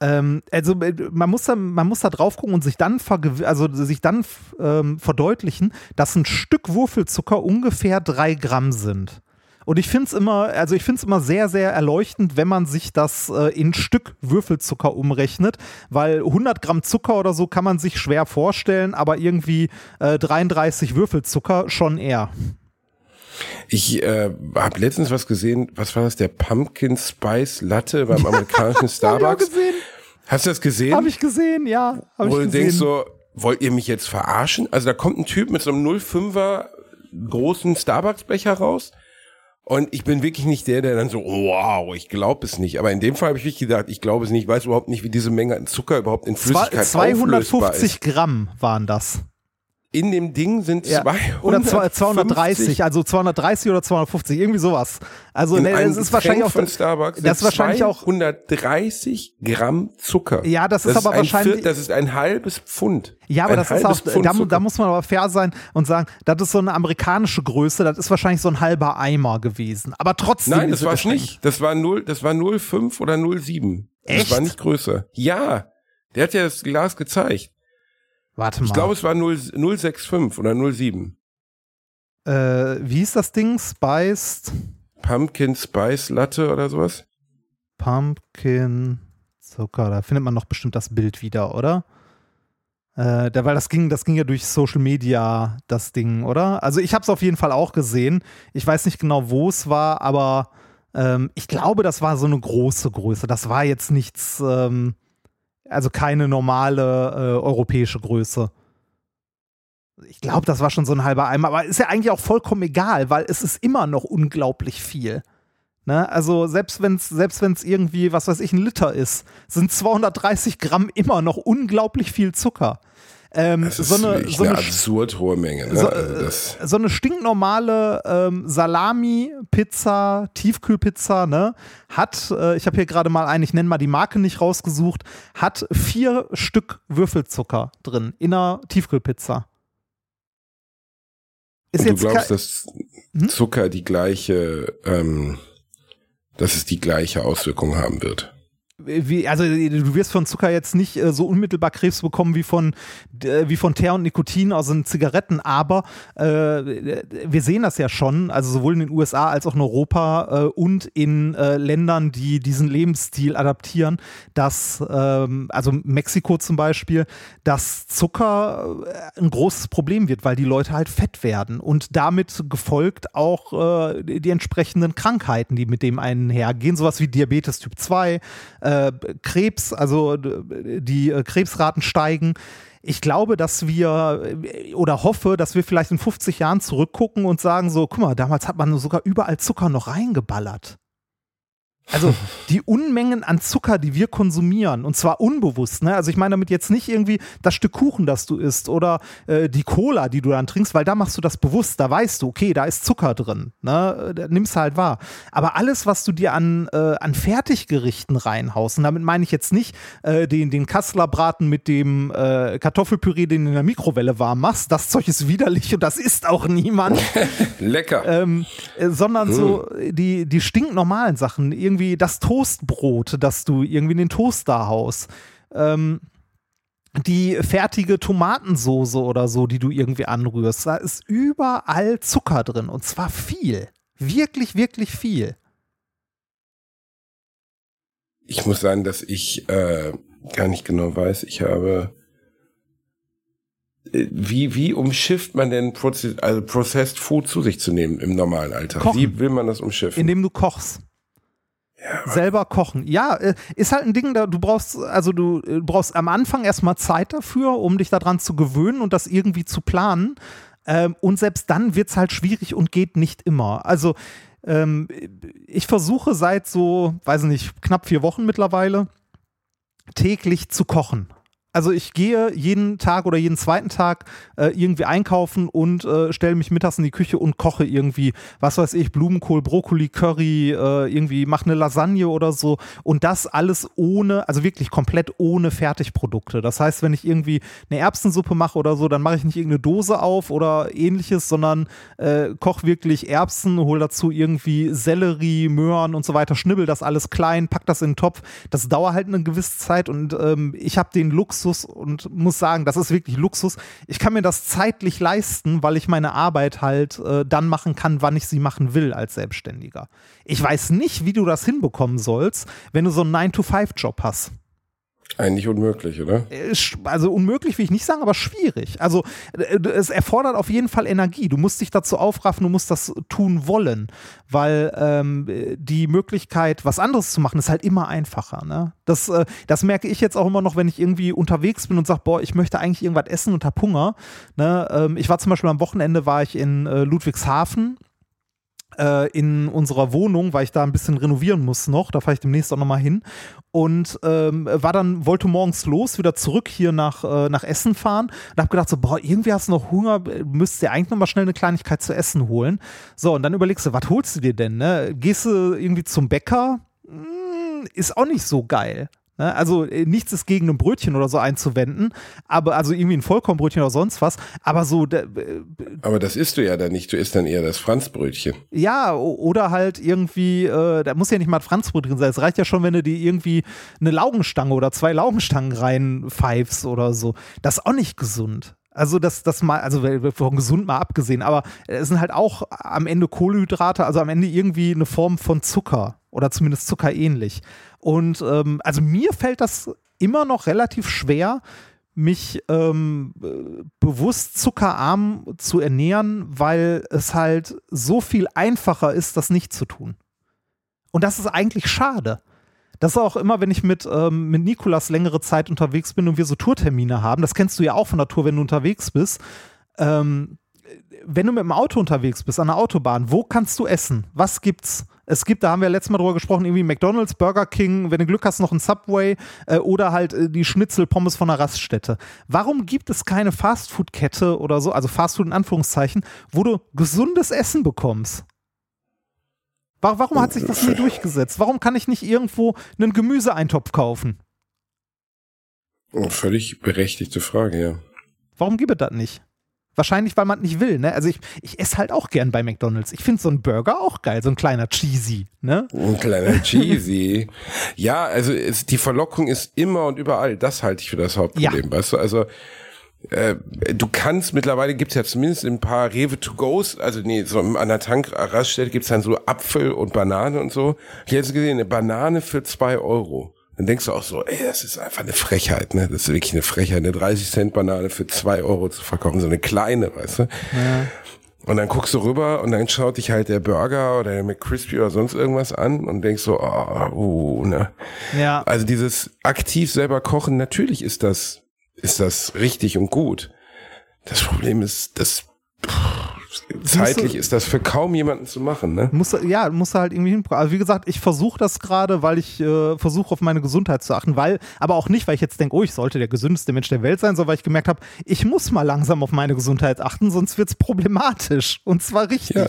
Ähm, also äh, man muss da, man muss da drauf gucken und sich dann also sich dann ähm, verdeutlichen, dass ein Stück Würfelzucker ungefähr drei Gramm sind. Und ich finde es immer, also ich finde immer sehr, sehr erleuchtend, wenn man sich das äh, in Stück Würfelzucker umrechnet, weil 100 Gramm Zucker oder so kann man sich schwer vorstellen, aber irgendwie äh, 33 Würfelzucker schon eher. Ich äh, habe letztens was gesehen, was war das, der Pumpkin Spice Latte beim amerikanischen *laughs* ich Starbucks. Hast du das gesehen? Habe ich gesehen, ja. Hab ich Wo du gesehen. denkst so, wollt ihr mich jetzt verarschen? Also da kommt ein Typ mit so einem 05er großen Starbucks-Becher raus. Und ich bin wirklich nicht der, der dann so, wow, ich glaube es nicht. Aber in dem Fall habe ich wirklich gedacht, ich glaube es nicht. Ich weiß überhaupt nicht, wie diese Menge an Zucker überhaupt in Flüssigkeit auflösbar ist. 250 Gramm waren das. In dem Ding sind Ja. 250 Oder zwei- 230, also 230 oder 250, irgendwie sowas. Also in ne, das ist wahrscheinlich auch von Starbucks das ist wahrscheinlich auch 130 Gramm Zucker. Ja, das ist aber ein wahrscheinlich- Viert- das ist ein halbes Pfund. Ja, aber ein das ist auch, da, da muss man aber fair sein und sagen, das ist so eine amerikanische Größe, das ist wahrscheinlich so ein halber Eimer gewesen. Aber trotzdem. Nein, ist das war es es nicht. Das war 0, das war 0,5 oder 0,7. Echt? Das war nicht größer. Ja. Der hat ja das Glas gezeigt. Warte mal. Ich glaube, es war 0, 0,65 oder 0,7. äh, wie hieß das Ding? Spiced Pumpkin Spice Latte oder sowas? Pumpkin Zucker. Da findet man noch bestimmt das Bild wieder, oder? Äh, da, weil das ging, das ging ja durch Social Media, das Ding, oder? Also ich habe es auf jeden Fall auch gesehen. Ich weiß nicht genau, wo es war, aber ähm, ich glaube, das war so eine große Größe. Das war jetzt nichts, ähm, also keine normale äh, europäische Größe. Ich glaube, das war schon so ein halber Eimer, aber ist ja eigentlich auch vollkommen egal, weil es ist immer noch unglaublich viel. Ne? Also selbst wenn es selbst wenn's irgendwie, was weiß ich, ein Liter ist, sind 230 Gramm immer noch unglaublich viel Zucker. Ähm, Das ist so eine, so eine eine, absurd hohe Menge. Ne? so, Also äh, so eine stinknormale ähm, Salami-Pizza, Tiefkühlpizza, ne, hat, äh, ich habe hier gerade mal einen, ich nenne mal die Marke nicht rausgesucht, hat vier Stück Würfelzucker drin in einer Tiefkühlpizza. Ist du glaubst, dass Hm? Zucker die gleiche, ähm, dass es die gleiche Auswirkung haben wird? Wie, also du wirst von Zucker jetzt nicht äh, so unmittelbar Krebs bekommen wie von, äh, wie von Teer und Nikotin aus den Zigaretten, aber äh, wir sehen das ja schon, also sowohl in den USA als auch in Europa äh, und in äh, Ländern, die diesen Lebensstil adaptieren, dass, ähm, also Mexiko zum Beispiel, dass Zucker äh, ein großes Problem wird, weil die Leute halt fett werden und damit gefolgt auch äh, die, die entsprechenden Krankheiten, die mit dem einhergehen, sowas wie Diabetes Typ 2, äh, Krebs, also die äh, Krebsraten steigen. Ich glaube, dass wir äh, oder hoffe, dass wir vielleicht in 50 Jahren zurückgucken und sagen so, guck mal, damals hat man sogar überall Zucker noch reingeballert. Also *laughs* die Unmengen an Zucker, die wir konsumieren, und zwar unbewusst. Ne? Also ich meine damit jetzt nicht irgendwie das Stück Kuchen, das du isst oder äh, die Cola, die du dann trinkst, weil da machst du das bewusst. Da weißt du, okay, da ist Zucker drin. Ne? Da nimmst halt wahr. Aber alles, was du dir an, äh, an Fertiggerichten reinhaust, und damit meine ich jetzt nicht äh, den, den Kasseler Braten mit dem äh, Kartoffelpüree, den du in der Mikrowelle warm machst, das Zeug ist widerlich und das isst auch niemand. *laughs* Lecker. ähm, äh, sondern so die, die stinknormalen Sachen, irgendwie das Toastbrot, das du irgendwie in den Toaster haust. Ähm, die fertige Tomatensoße oder so, die du irgendwie anrührst, da ist überall Zucker drin und zwar viel. Wirklich, wirklich viel. Ich muss sagen, dass ich äh, gar nicht genau weiß. Ich habe äh, wie, wie umschifft man denn Proce also Processed Food zu sich zu nehmen im normalen Alltag? Kochen. Wie will man das umschiffen? Indem du kochst. Selber kochen. Ja, äh, ist halt ein Ding, da du brauchst, also du äh, brauchst am Anfang erstmal Zeit dafür, um dich daran zu gewöhnen und das irgendwie zu planen. Ähm, und selbst dann wird es halt schwierig und geht nicht immer. Also ähm, ich versuche seit so, weiß nicht, knapp vier Wochen mittlerweile täglich zu kochen. Also ich gehe jeden Tag oder jeden zweiten Tag äh, irgendwie einkaufen und äh, stelle mich mittags in die Küche und koche irgendwie, was weiß ich, Blumenkohl, Brokkoli, Curry, äh, irgendwie mache eine Lasagne oder so und das alles ohne, also wirklich komplett ohne Fertigprodukte. Das heißt, wenn ich irgendwie eine Erbsensuppe mache oder so, dann mache ich nicht irgendeine Dose auf oder ähnliches, sondern äh, koche wirklich Erbsen, hole dazu irgendwie Sellerie, Möhren und so weiter, schnibbel das alles klein, pack das in den Topf. Das dauert halt eine gewisse Zeit und ähm, ich habe den Luxus und muss sagen, das ist wirklich Luxus. Ich kann mir das zeitlich leisten, weil ich meine Arbeit halt äh, dann machen kann, wann ich sie machen will als Selbstständiger. Ich weiß nicht, wie du das hinbekommen sollst, wenn du so einen 9-to-5-Job hast. Eigentlich unmöglich, oder? Also unmöglich will ich nicht sagen, aber schwierig. Also äh, es erfordert auf jeden Fall Energie. Du musst dich dazu aufraffen, du musst das tun wollen, weil ähm, die Möglichkeit, was anderes zu machen, ist halt immer einfacher. Ne? Das, äh, das merke ich jetzt auch immer noch, wenn ich irgendwie unterwegs bin und sage, boah, ich möchte eigentlich irgendwas essen und hab Hunger. Ne? Ähm, ich war zum Beispiel am Wochenende war ich in äh, Ludwigshafen äh, in unserer Wohnung, weil ich da ein bisschen renovieren muss noch. Da fahre ich demnächst auch nochmal hin. Und ähm, war dann, wollte morgens los, wieder zurück hier nach, äh, nach Essen fahren und habe gedacht, so, boah, irgendwie hast du noch Hunger, müsstest dir eigentlich nochmal schnell eine Kleinigkeit zu essen holen. So, und dann überlegst du, was holst du dir denn? Ne? Gehst du irgendwie zum Bäcker? Hm, ist auch nicht so geil. Ne? Also äh, nichts ist gegen ein Brötchen oder so einzuwenden, aber also irgendwie ein Vollkornbrötchen oder sonst was, aber so. äh, Aber das isst du ja dann nicht, du isst dann eher das Franzbrötchen. Ja, oder halt irgendwie, äh, da muss ja nicht mal Franzbrötchen sein. Es reicht ja schon, wenn du dir irgendwie eine Laugenstange oder zwei Laugenstangen reinpfeifst oder so. Das ist auch nicht gesund. Also das, das mal, also von gesund mal abgesehen, aber es sind halt auch am Ende Kohlenhydrate, also am Ende irgendwie eine Form von Zucker oder zumindest zuckerähnlich. Und ähm, also mir fällt das immer noch relativ schwer, mich ähm, äh, bewusst zuckerarm zu ernähren, weil es halt so viel einfacher ist, das nicht zu tun. Und das ist eigentlich schade. Das ist auch immer, wenn ich mit, ähm, mit Nikolas längere Zeit unterwegs bin und wir so Tourtermine haben, das kennst du ja auch von der Tour, wenn du unterwegs bist. Ähm, wenn du mit dem Auto unterwegs bist, an der Autobahn, wo kannst du essen? Was gibt's? Es gibt, da haben wir letztes Mal drüber gesprochen, irgendwie McDonalds, Burger King, wenn du Glück hast, noch ein Subway äh, oder halt äh, die Schnitzelpommes von der Raststätte. Warum gibt es keine Fastfood-Kette oder so, also Fastfood in Anführungszeichen, wo du gesundes Essen bekommst? Wa- Warum hat sich das nie *laughs* durchgesetzt? Warum kann ich nicht irgendwo einen Gemüseeintopf kaufen? Oh, Völlig berechtigte Frage, ja. Warum gibt es das nicht? Wahrscheinlich, weil man nicht will, ne? Also ich, ich esse halt auch gern bei McDonalds. Ich finde so einen Burger auch geil, so ein kleiner Cheesy, ne? Ein kleiner Cheesy. ja, also es, die Verlockung ist immer und überall. Das halte ich für das Hauptproblem, weißt du? Also äh, du kannst, mittlerweile gibt's ja zumindest ein paar Rewe to goes, also nee, so an der Tankraststätte gibt's dann so Apfel und Banane und so. Ich hätte gesehen, eine Banane für zwei Euro. Dann denkst du auch so, ey, das ist einfach eine Frechheit, ne? Das ist wirklich eine Frechheit, eine 30 Cent Banane für zwei Euro zu verkaufen, so eine kleine, weißt du? Und dann guckst du rüber und dann schaut dich halt der Burger oder der McCrispy oder sonst irgendwas an und denkst so, oh, uh, ne? Ja. Also dieses aktiv selber kochen, natürlich ist das, ist das richtig und gut. Das Problem ist, das, pff, zeitlich ist das für kaum jemanden zu machen, ne? Muss, ja, muss halt irgendwie hin. Also wie gesagt, ich versuche das gerade, weil ich äh, versuche auf meine Gesundheit zu achten, weil, aber auch nicht, weil ich jetzt denke, oh, ich sollte der gesündeste Mensch der Welt sein, sondern weil ich gemerkt habe, ich muss mal langsam auf meine Gesundheit achten, sonst wird es problematisch. Und zwar richtig. Ja,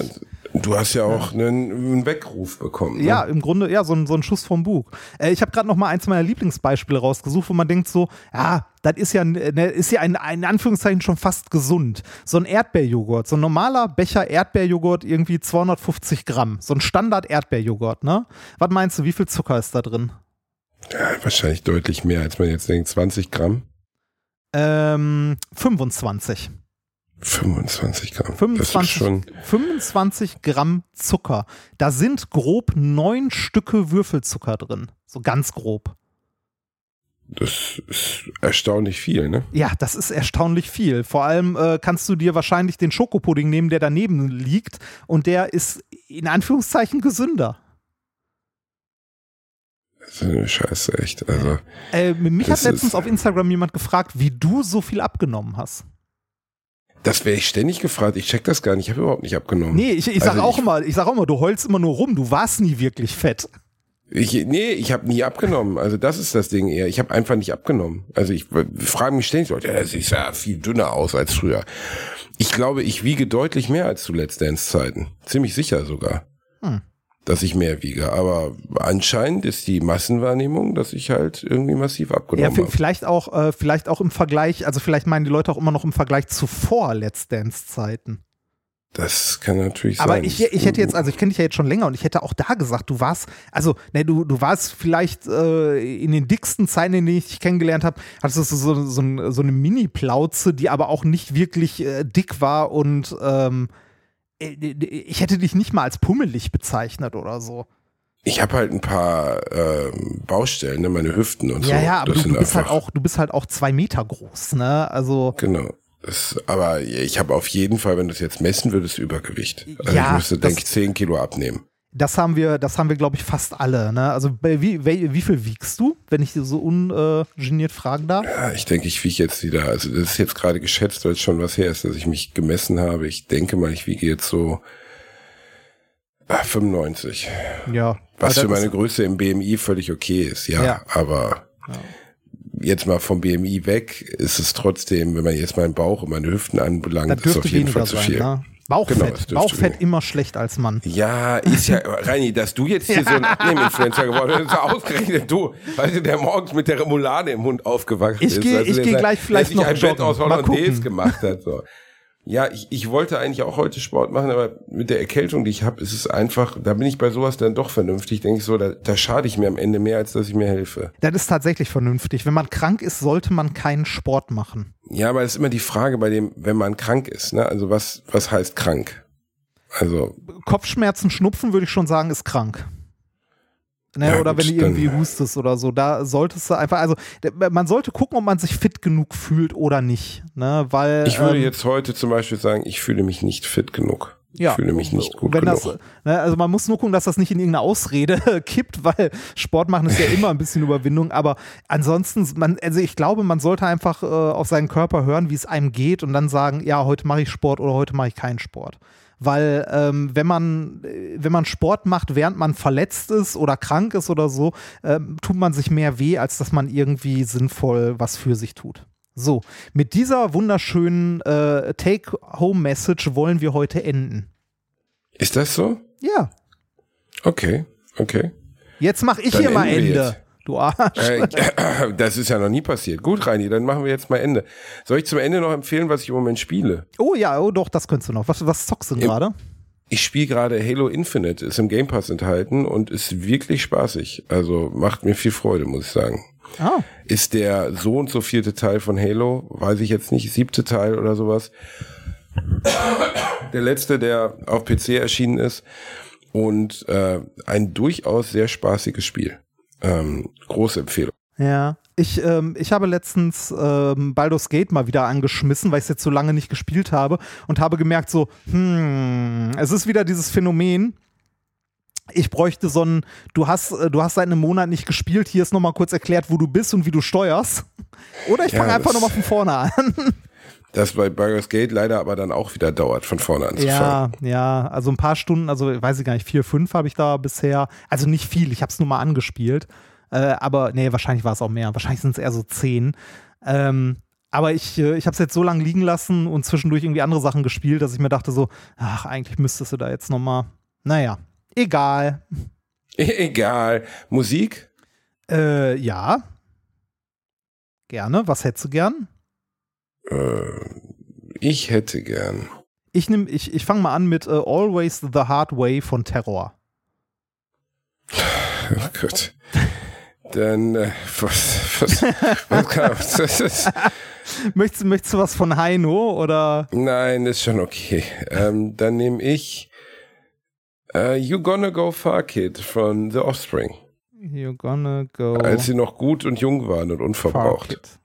du hast ja auch einen, einen Weckruf bekommen. Ne? Ja, im Grunde, ja, so ein, so ein Schuss vom Bug. Äh, ich habe gerade noch mal eins meiner Lieblingsbeispiele rausgesucht, wo man denkt so, ja, das ist ja, ne, ist ja ein, in Anführungszeichen schon fast gesund. So ein Erdbeerjoghurt, so ein normaler Becher Erdbeerjoghurt, irgendwie 250 Gramm. So ein Standard-Erdbeerjoghurt, ne? Was meinst du, wie viel Zucker ist da drin? Ja, wahrscheinlich deutlich mehr, als man jetzt denkt. 20 Gramm? Ähm, 25. 25 Gramm. 25, schon 25 Gramm Zucker. Da sind grob neun Stücke Würfelzucker drin. So ganz grob. Das ist erstaunlich viel, ne? Ja, das ist erstaunlich viel. Vor allem äh, kannst du dir wahrscheinlich den Schokopudding nehmen, der daneben liegt und der ist in Anführungszeichen gesünder. Das ist eine Scheiße, echt. Also, äh, mich hat letztens auf Instagram jemand gefragt, wie du so viel abgenommen hast. Das wäre ich ständig gefragt. Ich check das gar nicht. Ich habe überhaupt nicht abgenommen. Nee, ich, ich sag also auch ich, immer, ich sag auch immer, du heulst immer nur rum. Du warst nie wirklich fett. Ich, nee, ich habe nie abgenommen. Also das ist das Ding eher. Ich habe einfach nicht abgenommen. Also ich frage mich ständig, Leute, ja, sieht ja viel dünner aus als früher. Ich glaube, ich wiege deutlich mehr als zu Let's Dance Zeiten. Ziemlich sicher sogar. Hm. Dass ich mehr wiege. Aber anscheinend ist die Massenwahrnehmung, dass ich halt irgendwie massiv abgenommen ja, habe. Vielleicht auch, äh, vielleicht auch im Vergleich, also vielleicht meinen die Leute auch immer noch im Vergleich zu vor Let's Dance Zeiten. Das kann natürlich Aber sein. ich, ich hätte jetzt, also ich kenne dich ja jetzt schon länger und ich hätte auch da gesagt, du warst, also, ne, du, du warst vielleicht äh, in den dicksten Zeiten, in denen ich dich kennengelernt habe, hattest du so, so, so, so eine Mini-Plauze, die aber auch nicht wirklich äh, dick war und ähm, äh, ich hätte dich nicht mal als pummelig bezeichnet oder so. Ich habe halt ein paar ähm, Baustellen, ne, meine Hüften und ja, so. Ja, aber das du, du bist halt auch, du bist halt auch zwei Meter groß, ne? Also. Genau. Das, aber ich habe auf jeden Fall, wenn du es jetzt messen würdest, Übergewicht. Also Ja, ich müsste, denke ich, 10 Kilo abnehmen. Das haben wir, das haben wir, glaube ich, fast alle. Ne? Also wie, wie, viel wiegst du, wenn ich so ungeniert fragen darf? Ja, ich denke, ich wiege jetzt wieder, also das ist jetzt gerade geschätzt, weil es schon was her ist, dass ich mich gemessen habe. Ich denke mal, ich wiege jetzt so ah, 95. Ja. Was für meine Größe im BMI völlig okay ist, ja. Ja. Aber jetzt mal vom BMI weg ist es trotzdem, wenn man jetzt meinen Bauch und meine Hüften anbelangt, ist es auf jeden Fall zu sein. viel. Ne? Bauchfett. Genau, Bauchfett immer schlecht als Mann. Ja, ist ja, *laughs* Reini, dass du jetzt hier so ein Abnehminfluencer geworden bist, ist ja ausgerechnet du, weißt du, der morgens mit der Remoulade im Mund aufgewacht Ich ist. geh- also ich der geh sein- gleich vielleicht noch ein Bett aus Hollandaise gemacht hat, so. Ja, ich, ich wollte eigentlich auch heute Sport machen, aber mit der Erkältung, die ich habe, ist es einfach, da bin ich bei sowas dann doch vernünftig, denke ich so, da, da schade ich mir am Ende mehr, als dass ich mir helfe. Das ist tatsächlich vernünftig. Wenn man krank ist, sollte man keinen Sport machen. Ja, aber es ist immer die Frage bei dem, wenn man krank ist, ne? Also was, was heißt krank? Also, Kopfschmerzen, Schnupfen würde ich schon sagen, ist krank. Ne, Ja, oder gut, wenn du irgendwie hustest oder so, da solltest du einfach, also man sollte gucken, ob man sich fit genug fühlt oder nicht. Ne, weil ich würde ähm, jetzt heute zum Beispiel sagen, ich fühle mich nicht fit genug. Ja, ich fühle mich nicht gut wenn genug. das, ne, also man muss nur gucken, dass das nicht in irgendeine Ausrede *laughs* kippt, weil Sport machen ist ja *laughs* immer ein bisschen Überwindung. Aber ansonsten, man, also ich glaube, man sollte einfach äh, auf seinen Körper hören, wie es einem geht und dann sagen, ja, heute mache ich Sport oder heute mache ich keinen Sport. Weil ähm, wenn man wenn man Sport macht, während man verletzt ist oder krank ist oder so, ähm, tut man sich mehr weh, als dass man irgendwie sinnvoll was für sich tut. So, mit dieser wunderschönen äh, Take-Home-Message wollen wir heute enden. Ist das so? Ja, Okay, okay. jetzt mach ich Dann hier mal Ende. Du Arsch. Äh, *laughs* *clears throat* das ist ja noch nie passiert. Gut, Reini, dann machen wir jetzt mal Ende. Soll ich zum Ende noch empfehlen, was ich im Moment spiele? Oh ja, oh doch, das könntest du noch. Was, was zockst du denn gerade? Ich spiele gerade Halo Infinite, ist im Game Pass enthalten und ist wirklich spaßig. Also macht mir viel Freude, muss ich sagen. Ah, Ist der so und so vierte Teil von Halo, weiß ich jetzt nicht, siebte Teil oder sowas. Der letzte, der auf PC erschienen ist. Und äh, ein durchaus sehr spaßiges Spiel. Ähm, große Empfehlung. ja. Ich, ähm, ich habe letztens ähm, Baldur's Gate mal wieder angeschmissen, weil ich es jetzt so lange nicht gespielt habe und habe gemerkt, so, hm, es ist wieder dieses Phänomen. Ich bräuchte so ein, du hast, äh, du hast seit einem Monat nicht gespielt, hier ist nochmal kurz erklärt, wo du bist und wie du steuerst. Oder ich Ja, fange einfach nochmal von vorne an. Das bei Baldur's Gate leider aber dann auch wieder dauert, von vorne anzufangen. Ja, ja, also ein paar Stunden, also weiß ich gar nicht, vier, fünf habe ich da bisher. Also nicht viel, ich habe es nur mal angespielt. Äh, aber nee, wahrscheinlich war es auch mehr. Wahrscheinlich sind es eher so zehn. Ähm, aber ich, äh, ich habe es jetzt so lange liegen lassen und zwischendurch irgendwie andere Sachen gespielt, dass ich mir dachte so, ach, eigentlich müsstest du da jetzt noch mal, naja, egal. *laughs* Egal. Musik? Äh, ja. Gerne. Was hättest du gern? Äh, ich hätte gern. Ich, nehm, ich, ich fange mal an mit uh, Always the Hard Way von Terror. Oh Gott. Dann, äh, was, was, was kann, *laughs* das ist, möchtest, möchtest du was von Heino oder? Nein, ist schon okay. Ähm, dann nehme ich uh, You Gonna Go Far Kid von The Offspring. You Gonna Go Als sie noch gut und jung waren und unverbraucht.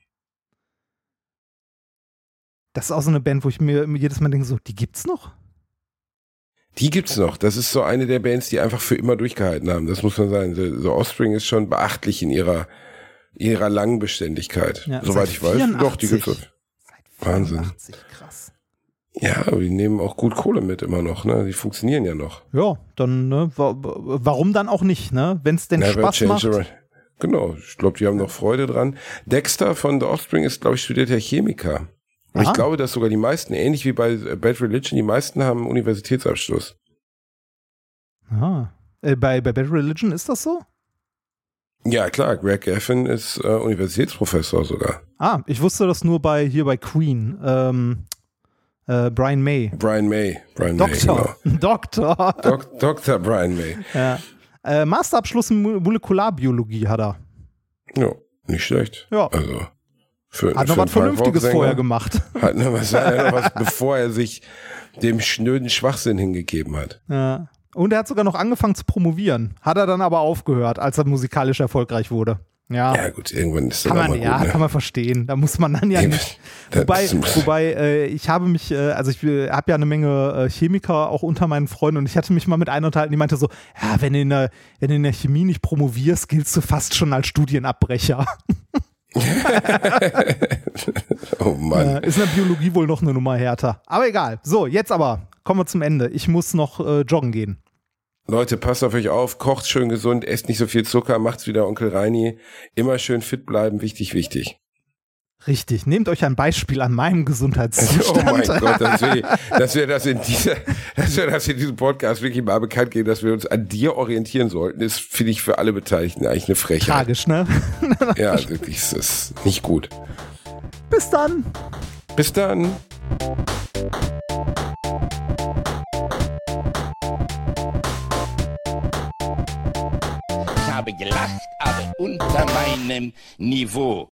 Das ist auch so eine Band, wo ich mir jedes Mal denke, so, die gibt's noch? Die gibt's noch. Das ist so eine der Bands, die einfach für immer durchgehalten haben. Das muss man sagen. The, The Offspring ist schon beachtlich in ihrer, ihrer langen Beständigkeit. Ja, Soweit ich weiß. 84. Doch, die gibt's noch. Wahnsinn. 84, krass. Ja, aber die nehmen auch gut Kohle mit immer noch, ne? Die funktionieren ja noch. Ja, dann, ne, wa warum dann auch nicht, ne? Wenn es denn Never Spaß macht. Genau, ich glaube, die haben noch Freude dran. Dexter von The Offspring ist, glaube ich, studierter Chemiker. Ich glaube, dass sogar die meisten, ähnlich wie bei äh, Bad Religion, die meisten haben Universitätsabschluss. Ah. Äh, bei, bei Bad Religion ist das so? Ja, klar, Greg Gaffin ist äh, Universitätsprofessor sogar. Ah, ich wusste das nur bei hier bei Queen. Ähm, äh, Brian May. Brian May. Brian May, Doktor. *laughs* Doktor. genau. Dok Dr. Brian May. ja. äh, Masterabschluss in Mo- Molekularbiologie hat er. Ja, nicht schlecht. Ja. Also, für, Hat noch was Vernünftiges vorher gemacht. *laughs* Hat noch was, hat noch was, bevor er sich dem schnöden Schwachsinn hingegeben hat. Ja. Und er hat sogar noch angefangen zu promovieren. Hat er dann aber aufgehört, als er musikalisch erfolgreich wurde. Ja. Ja, gut, irgendwann ist das Kann man, gut. ja, ne? kann man verstehen. Da muss man dann ja nicht. *laughs* Wobei, wobei äh, ich habe mich, äh, also ich äh, habe ja eine Menge äh, Chemiker auch unter meinen Freunden und ich hatte mich mal mit einer unterhalten, die meinte so, ja, wenn du in der, wenn du in der Chemie nicht promovierst, giltst du fast schon als Studienabbrecher. *laughs* *laughs* Oh Mann. Äh, ist in der Biologie wohl noch eine Nummer härter. Aber egal. So, jetzt aber kommen wir zum Ende. Ich muss noch äh, joggen gehen. Leute, passt auf euch auf, kocht schön gesund, esst nicht so viel Zucker, macht's wieder Onkel Reini. Immer schön fit bleiben, wichtig, wichtig. Richtig. Nehmt euch ein Beispiel an meinem Oh Gesundheitszustand. mein *laughs* Gott, dass wir, dass wir das in dieser, dass wir das in diesem Podcast wirklich mal bekannt geben, dass wir uns an dir orientieren sollten, ist, finde ich, für alle Beteiligten eigentlich eine Frechheit. Tragisch, ne? *laughs* Ja, wirklich, es ist nicht gut. Bis dann. Bis dann. Ich habe gelacht, aber unter meinem Niveau.